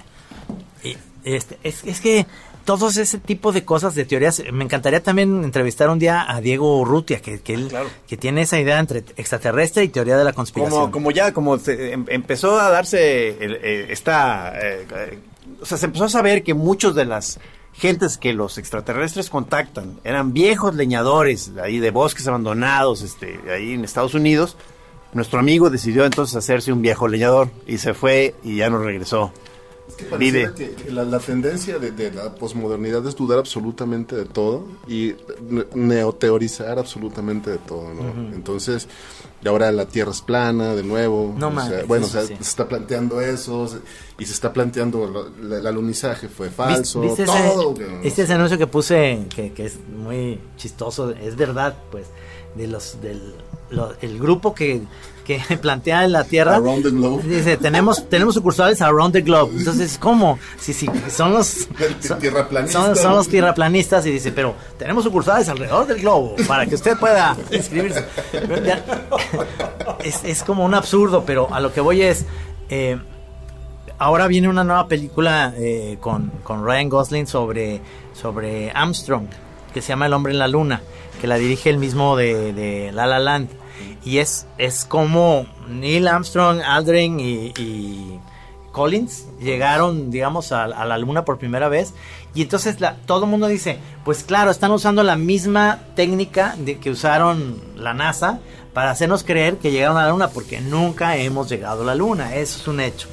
Y este, es, es que todos ese tipo de cosas, de teorías, me encantaría también entrevistar un día a Diego Urrutia, que, que él que tiene esa idea entre extraterrestre y teoría de la conspiración. como, como ya, como se em- empezó a darse el- eh, esta... eh, eh, o sea, se empezó a saber que muchos de las gentes que los extraterrestres contactan eran viejos leñadores de ahí de bosques abandonados, este, ahí en Estados Unidos. Nuestro amigo decidió entonces hacerse un viejo leñador y se fue y ya no regresó. Vive. que la, la tendencia de, de la posmodernidad es dudar absolutamente de todo y ne- neoteorizar absolutamente de todo. Entonces, y ahora la Tierra es plana de nuevo. No o sea, bueno, o sea, sí. se está planteando eso y se está planteando lo- el alunizaje fue falso, ¿Viste todo. ese, viste ese anuncio que puse que, que es muy chistoso? Es verdad, pues, de los del lo- el grupo que, que *laughs* plantea en la Tierra. Around the globe. Dice, tenemos, tenemos sucursales around the globe. Entonces, ¿cómo? Si, si son los *laughs* son, son, son los tierraplanistas y dice, pero tenemos sucursales alrededor del globo para que usted pueda *laughs* inscribirse. Es, es como un absurdo, pero a lo que voy es, eh, ahora viene una nueva película eh, con, con Ryan Gosling sobre, sobre Armstrong, que se llama El hombre en la luna, que la dirige el mismo de, de La La Land. Y es, es como Neil Armstrong, Aldrin y, Collins llegaron, digamos, a, la luna por primera vez. Y entonces todo el mundo dice, pues claro, están usando la misma técnica de que usaron la NASA para hacernos creer que llegaron a la luna, porque nunca hemos llegado a la luna. Eso es un hecho.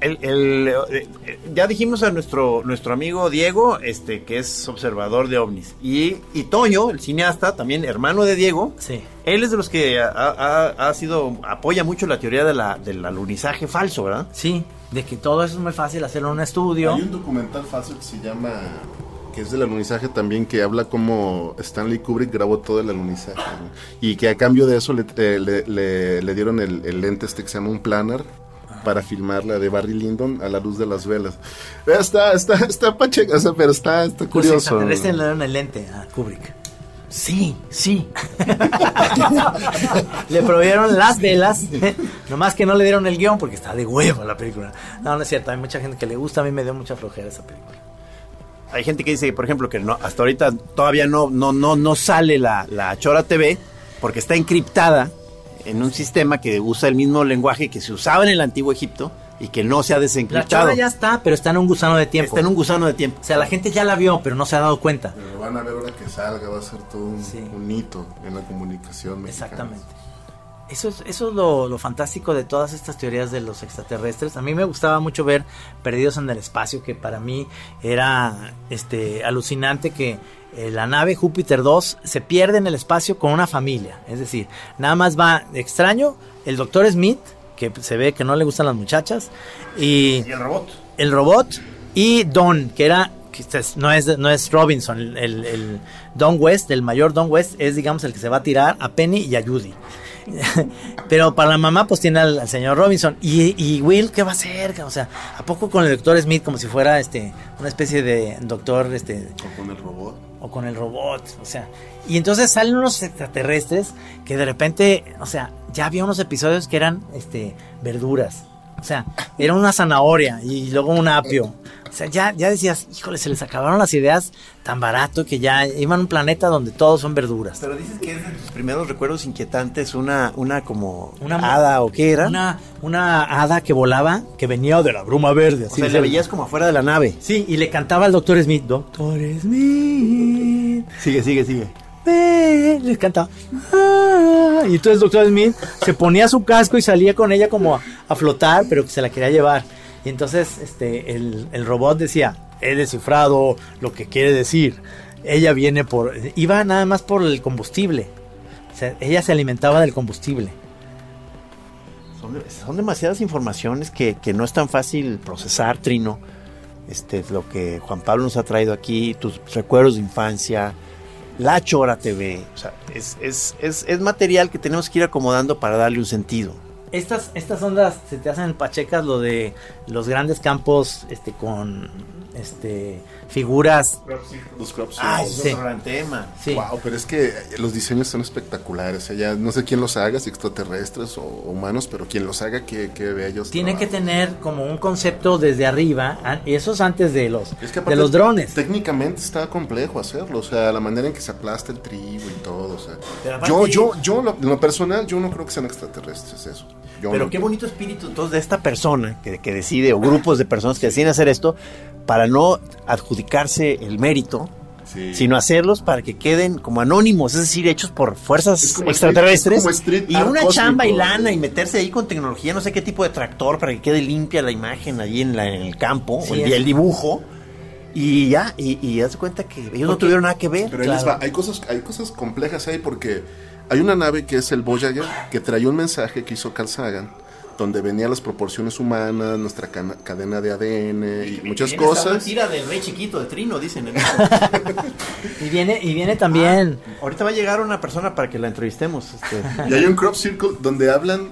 El, el, eh, ya dijimos a nuestro, nuestro amigo Diego, este, que es observador de ovnis. Y, y Toño, el cineasta, también hermano de Diego, Sí. él es de los que ha, ha- ha sido, apoya mucho la teoría de la, del alunizaje falso, ¿verdad? Sí, de que todo eso es muy fácil hacerlo en un estudio. Hay un documental fácil que se llama, que es del alunizaje también, que habla cómo Stanley Kubrick grabó todo el alunizaje. ¿no? Y que a cambio de eso le, eh, le- le- le dieron el, el lente este que se llama un planar para filmar la de Barry Lyndon a la luz de las velas. Está, está, está pacheca, o sea, pero está, está Los curioso. extraterrestres le dieron el lente a Kubrick. Sí, sí. *laughs* le proveyeron las velas, *laughs* nomás que no le dieron el guion porque está de huevo la película. No, no es cierto, hay mucha gente que le gusta, a mí me dio mucha flojera esa película. Hay gente que dice, por ejemplo, que no, hasta ahorita todavía no, no, no, no sale la, la Chora TV porque está encriptada en un sistema que usa el mismo lenguaje que se usaba en el antiguo Egipto y que no se ha La desencriptado. chora ya está, pero está en un gusano de tiempo. Está en un gusano de tiempo. O sea, la gente ya la vio, pero no se ha dado cuenta. Pero lo van a ver ahora que salga, va a ser todo un, un hito en la comunicación mexicana. Exactamente. Eso es, eso es lo, lo fantástico de todas estas teorías de los extraterrestres. A mí me gustaba mucho ver Perdidos en el Espacio, que para mí era este, alucinante que eh, la nave Júpiter 2 se pierde en el espacio con una familia. Es decir, nada más va extraño el doctor Smith, que se ve que no le gustan las muchachas, y, Y el robot. el robot y Don, que era este es- no es no es Robinson, el, el- el Don West, el mayor Don West es digamos el que se va a tirar a Penny y a Judy. *laughs* Pero para la mamá pues tiene al, al señor Robinson y, y Will qué va a hacer, o sea, a poco con el doctor Smith como si fuera este una especie de doctor este O con el robot. o con el robot, o sea, y entonces salen unos extraterrestres que de repente, o sea, ya había unos episodios que eran este verduras. O sea, era una zanahoria y luego un apio. O sea, ya, ya decías, híjole, se les acabaron las ideas tan barato que ya iban a un planeta donde todos son verduras. Pero dices que es de tus primeros recuerdos inquietantes, una, una como Una hada o qué era. Una, una hada que volaba, que venía de la bruma verde. o Así sea, de- le veías como afuera de la nave. Sí, y le cantaba al doctor Smith, doctor Smith. Sigue, sigue, sigue. ven, les cantaba. "Ah", y entonces el doctor Smith se ponía su casco y salía con ella como a, a flotar, pero que se la quería llevar. Y entonces este, el, el robot decía, he descifrado lo que quiere decir. Ella viene por... Iba nada más por el combustible. O sea, ella se alimentaba del combustible. Son, son demasiadas informaciones que, que no es tan fácil procesar, Trino. Este, lo que Juan Pablo nos ha traído aquí, tus recuerdos de infancia, la Chora TV. O sea, es, es, es, es material que tenemos que ir acomodando para darle un sentido. Estas, estas ondas se te hacen pachecas lo de los grandes campos este, con este, figuras. Los crop Ah, sí. es otro gran tema. Sí. Wow, pero es que los diseños son espectaculares. O sea, ya no sé quién los haga, si extraterrestres o humanos, pero quien los haga, que, que bellos. Tiene que tener como un concepto desde arriba, y eso es antes de los, Es que de los drones. Técnicamente está complejo hacerlo, o sea, la manera en que se aplasta el trigo y todo, o sea. Yo, yo, yo, lo- en lo personal, yo no creo que sean extraterrestres eso. Yo Pero no qué bonito espíritu entonces de esta persona que, que decide, o grupos de personas que deciden hacer esto, para no adjudicarse el mérito, Sí. sino hacerlos para que queden como anónimos, es decir, hechos por fuerzas como extraterrestres. street- como street y una cósmico. chamba y lana y meterse ahí con tecnología, no sé qué tipo de tractor para que quede limpia la imagen allí en, la- en el campo, Sí, o el, dibujo. Y ya, y, y haz cuenta que ellos no tuvieron nada que ver. Pero ahí les Claro. va, hay cosas, hay cosas complejas ahí porque hay una nave que es el Voyager que traía un mensaje que hizo Carl Sagan donde venían las proporciones humanas, nuestra cana- cadena de ADN y muchas cosas. Tira del rey chiquito de Trino, dicen. en *laughs* Y viene, y viene también. Ahorita va a llegar una persona para que la entrevistemos. este. Y hay un crop circle donde hablan,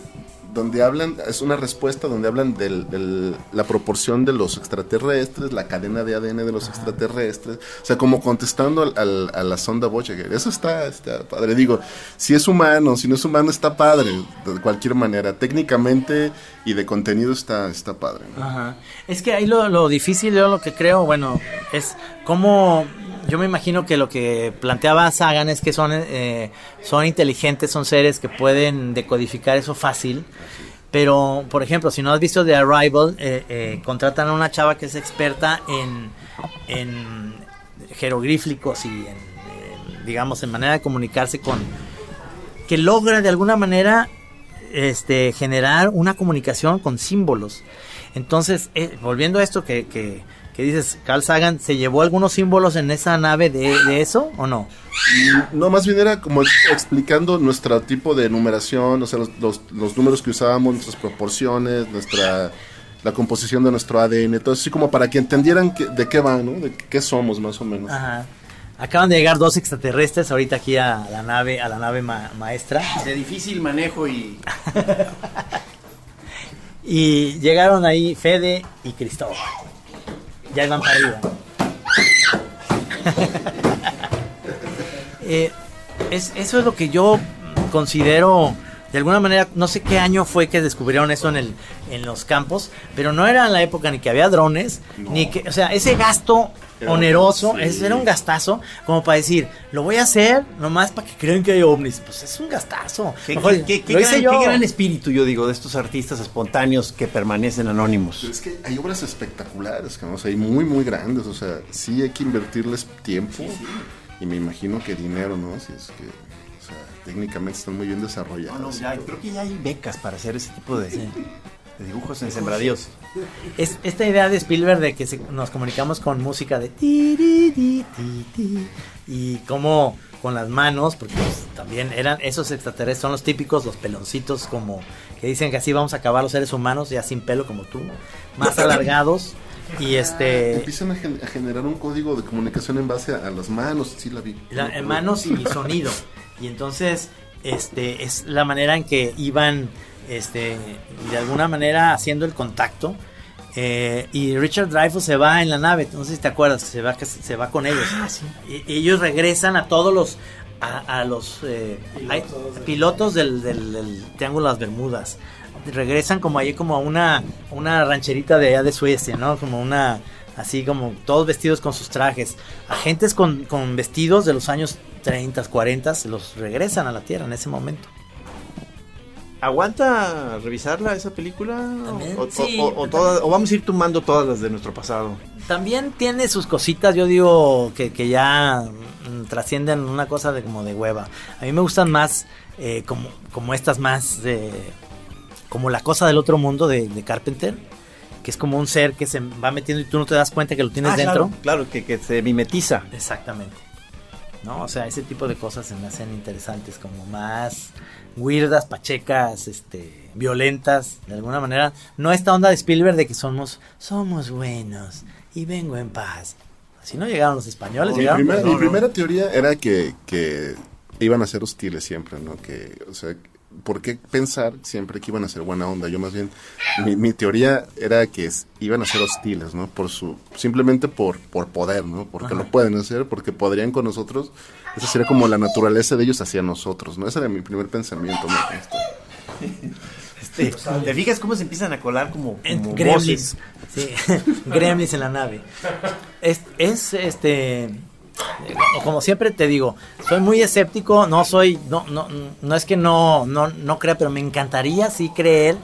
donde hablan, es una respuesta donde hablan de la proporción de los extraterrestres, la cadena de ADN de los extraterrestres, o sea, como contestando al- al- a la sonda Voyager. Eso está, está padre. Digo, si es humano, si no es humano, está padre, de cualquier manera. Técnicamente y de contenido está, está padre. ¿no? Ajá. Es que ahí lo, lo difícil, yo lo que creo, bueno, es cómo. Yo me imagino que lo que planteaba Sagan es que son, eh, son inteligentes, son seres que pueden decodificar eso fácil. Pero, por ejemplo, si no has visto The Arrival, eh, eh, contratan a una chava que es experta en, en jeroglíficos y en, digamos, en manera de comunicarse con... que logra de alguna manera este, generar una comunicación con símbolos. Entonces, eh, volviendo a esto que, que, que dices, Carl Sagan, ¿se llevó algunos símbolos en esa nave de, de eso o no? No, más bien era como explicando nuestro tipo de numeración, o sea, los, los, los números que usábamos, nuestras proporciones, nuestra la composición de nuestro ADN, entonces así como para que entendieran que- de qué va, ¿no? De qué somos más o menos. Ajá. Acaban de llegar dos extraterrestres ahorita aquí a la nave, a la nave ma- maestra. De difícil manejo y. *laughs* Y llegaron ahí Fede y Cristóbal. Ya iban para arriba. *laughs* Eh, es, eso es lo que yo considero, de alguna manera, no sé qué año fue que descubrieron eso en, el, en los campos, pero no era en la época ni que había drones, ni que, o sea, ese gasto Era- oneroso, sí. ese era un gastazo, como para decir, lo voy a hacer nomás para que crean que hay ovnis. Pues es un gastazo. Qué, Mejor, qué- qué- qué lo hice gran, yo. qué gran espíritu, yo digo, de estos artistas espontáneos que permanecen anónimos. Pero es que hay obras espectaculares, que ¿no? o sea, y muy, muy grandes, o sea, sí hay que invertirles tiempo y me imagino que dinero, ¿no? Si es que, o sea, técnicamente están muy bien desarrolladas. No, no, ya, creo que ya hay becas para hacer ese tipo de, *laughs* de dibujos en sembradíos. Es esta idea de Spielberg de que se- nos comunicamos con música de ti, ti, ti, ti, y como con las manos, porque pues, también eran esos extraterrestres, son los típicos, los peloncitos como que dicen que así vamos a acabar los seres humanos, ya sin pelo como tú, más *laughs* alargados y este Empiezan a, gen- a generar un código de comunicación en base a, a las manos, sí la vi. la- en manos y sonido. Y entonces, este, es la manera en que iban, este, de alguna manera haciendo el contacto. Eh, y Richard Dreyfuss se va en la nave, no sé si te acuerdas, se va, se va con ellos. y, y ellos regresan a todos los, a, a los eh, pilotos del, del- del Triángulo de las Bermudas. Regresan como ahí como a una, una rancherita de allá de Suecia, ¿no? Como una, así como todos vestidos con sus trajes. Agentes con, con vestidos de los años 30, 40, se los regresan a la Tierra en ese momento. ¿Aguanta revisarla esa película? También, O, o- sí. o- o todas- o vamos a ir tomando todas las de nuestro pasado. También tiene sus cositas, yo digo, que, que ya mm, trascienden una cosa de como de hueva. A mí me gustan más eh, como, como estas más de... Como la cosa del otro mundo de, de Carpenter, que es como un ser que se va metiendo y tú no te das cuenta que lo tienes Ah, dentro. Claro, claro, que, que se mimetiza. Exactamente. ¿No? O sea, ese tipo de cosas se me hacen interesantes, como más weirdas, pachecas, este, violentas, de alguna manera. No esta onda de Spielberg de que somos, somos buenos y vengo en paz. Así no llegaron los españoles, mi llegaron. primera, No, mi no. primera teoría era que, que iban a ser hostiles siempre, ¿no? Que, o sea, ¿por qué pensar siempre que iban a ser buena onda? Yo más bien, mi, mi teoría era que es- iban a ser hostiles, ¿no? Por su, simplemente por, por poder, ¿no? Porque Ajá. lo pueden hacer, porque podrían con nosotros. Esa sería como la naturaleza de ellos hacia nosotros, ¿no? Ese era mi primer pensamiento, ¿no? Este, Este, ¿Te fijas cómo se empiezan a colar como, como gremlins. Sí, *laughs* gremlins en la nave. Es, es este. Como siempre te digo, soy muy escéptico, no soy, no, no, no es que no, no, no crea, pero me encantaría sí creer,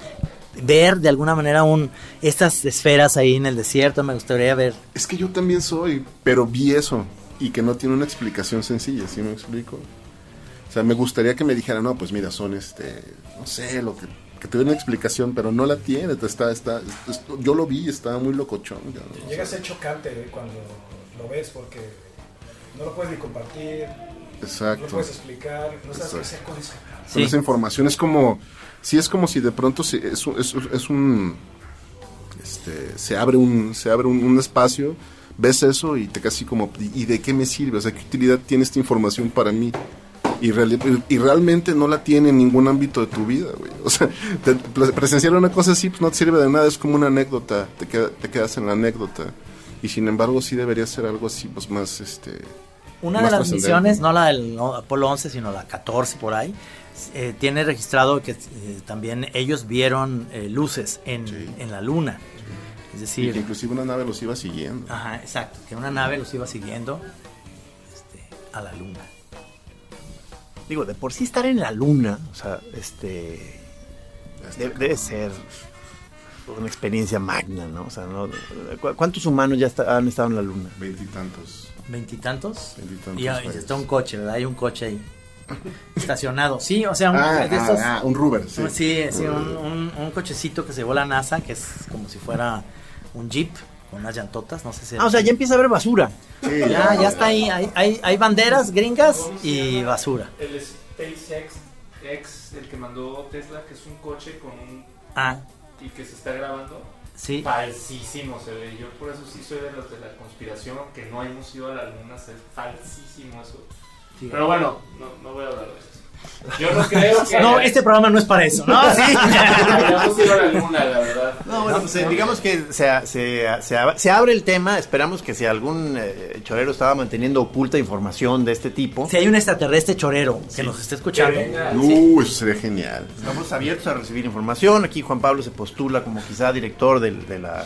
ver de alguna manera un, estas esferas ahí en el desierto, me gustaría ver. Es que yo también soy, pero vi eso y que no tiene una explicación sencilla, ¿sí me explico? O sea, me gustaría que me dijeran, no, pues mira, son este, no sé, lo que, que tuviera una explicación, pero no la tiene, está, está, es- yo lo vi, estaba muy locochón. ya, ¿no? Llega a ser chocante ¿eh? cuando lo ves porque no lo puedes ni compartir, no lo Exacto. puedes explicar, no sabes qué Exacto. hacer con eso. Esa información es como, sí es como si de pronto se- es, un- es, es un, este, se abre un, se abre un, un espacio, ves eso y te casi como, ¿y de qué me sirve? O sea, ¿qué utilidad tiene esta información para mí? Y, realmente no la tiene en ningún ámbito de tu vida, güey. O sea, te- pre- presenciar una cosa así pues no te sirve de nada, es como una anécdota, te, queda- te quedas en la anécdota. Y sin embargo sí debería ser algo así, pues más, este... Una más de las misiones, no la del Apolo 11, sino la 14 por ahí, eh, tiene registrado que eh, también ellos vieron eh, luces en, en la luna. Es Y decir, que inclusive una nave los iba siguiendo. Ajá, exacto. Que una nave los iba siguiendo este, a la luna. Digo, de por sí estar en la luna, o sea, este. de- debe ser una experiencia magna, ¿no? O sea, ¿no? ¿cu- ¿cuántos humanos ya está- han estado en la luna? Veintitantos. ¿Veintitantos? Veintitantos Y, y está un coche, ¿verdad? Hay un coche ahí. estacionado. Sí, o sea, un, Ah, de estos- ah, ah, un Ruber, sí. Sí, sí, un, un- un cochecito que se llevó la NASA, que es como si fuera un Jeep con unas llantotas, no sé si... Ah, o sea, ya empieza a haber basura. Ya, ya está ahí, hay, hay, hay banderas gringas y basura. El SpaceX X, el que mandó Tesla, que es un coche con un... Ah. Y que se está grabando. Sí. Falsísimo se ve. Yo por eso sí soy de los de la conspiración, que no hemos ido a la luna, es falsísimo eso. Pero bueno, no, no voy a hablar de eso. Yo no creo que... No, este programa no es para eso, ¿no? *laughs* Sí. La verdad. No, bueno, pues, eh, digamos que se, se, se, ab- se abre el tema. Esperamos que si algún eh, chorero estaba manteniendo oculta información de este tipo, Si hay un extraterrestre chorero que nos esté escuchando. Uh, eso sería genial. estamos abiertos a recibir información. Aquí Juan Pablo se postula como quizá director del- de la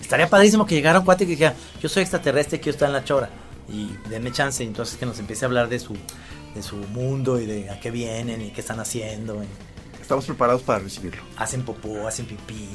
Estaría padrísimo que llegara un cuate que dijera, yo soy extraterrestre, quiero estar en la chora. Y denme chance, entonces que nos empiece a hablar de su, de su mundo y de a qué vienen y qué están haciendo. Estamos preparados para recibirlo. hacen popó, hacen pipí.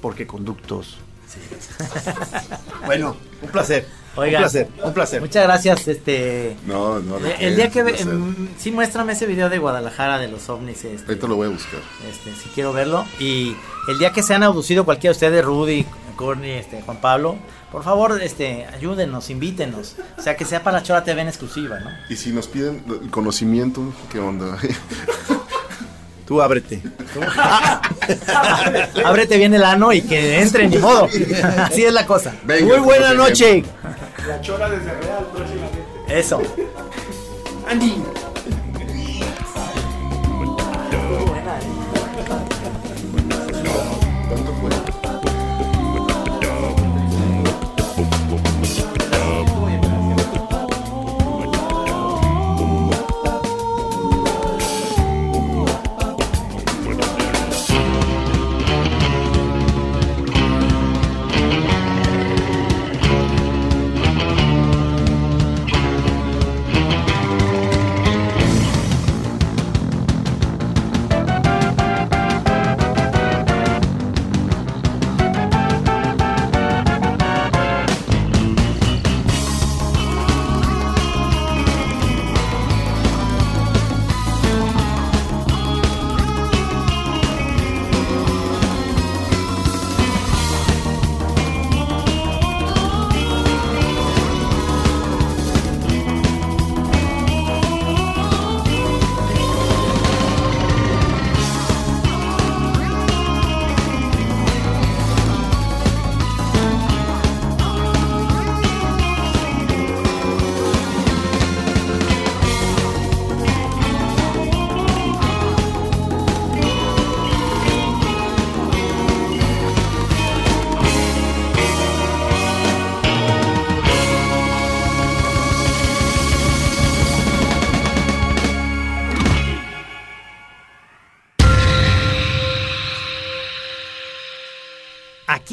Porque conductos. *laughs* Bueno, un placer. Oiga, un placer, un placer. Muchas gracias, este... No, no. ¿de El, qué? el día que... Ve- em, sí, muéstrame ese video de Guadalajara de los ovnis. Este, Ahorita lo voy a buscar. este, si quiero verlo. Y el día que sean abducido cualquiera de ustedes, Rudy, Courtney, este, Juan Pablo, por favor, este, ayúdenos, invítenos. O sea, que sea para la Chora TV en exclusiva, ¿no? Y si nos piden el conocimiento, ¿qué onda? *laughs* Tú ábrete. *laughs* Ábrete bien el ano y que entre, ni modo. Así es la cosa. Venga, Muy buena noche. La chora desde Real próximamente. Eso. Andy.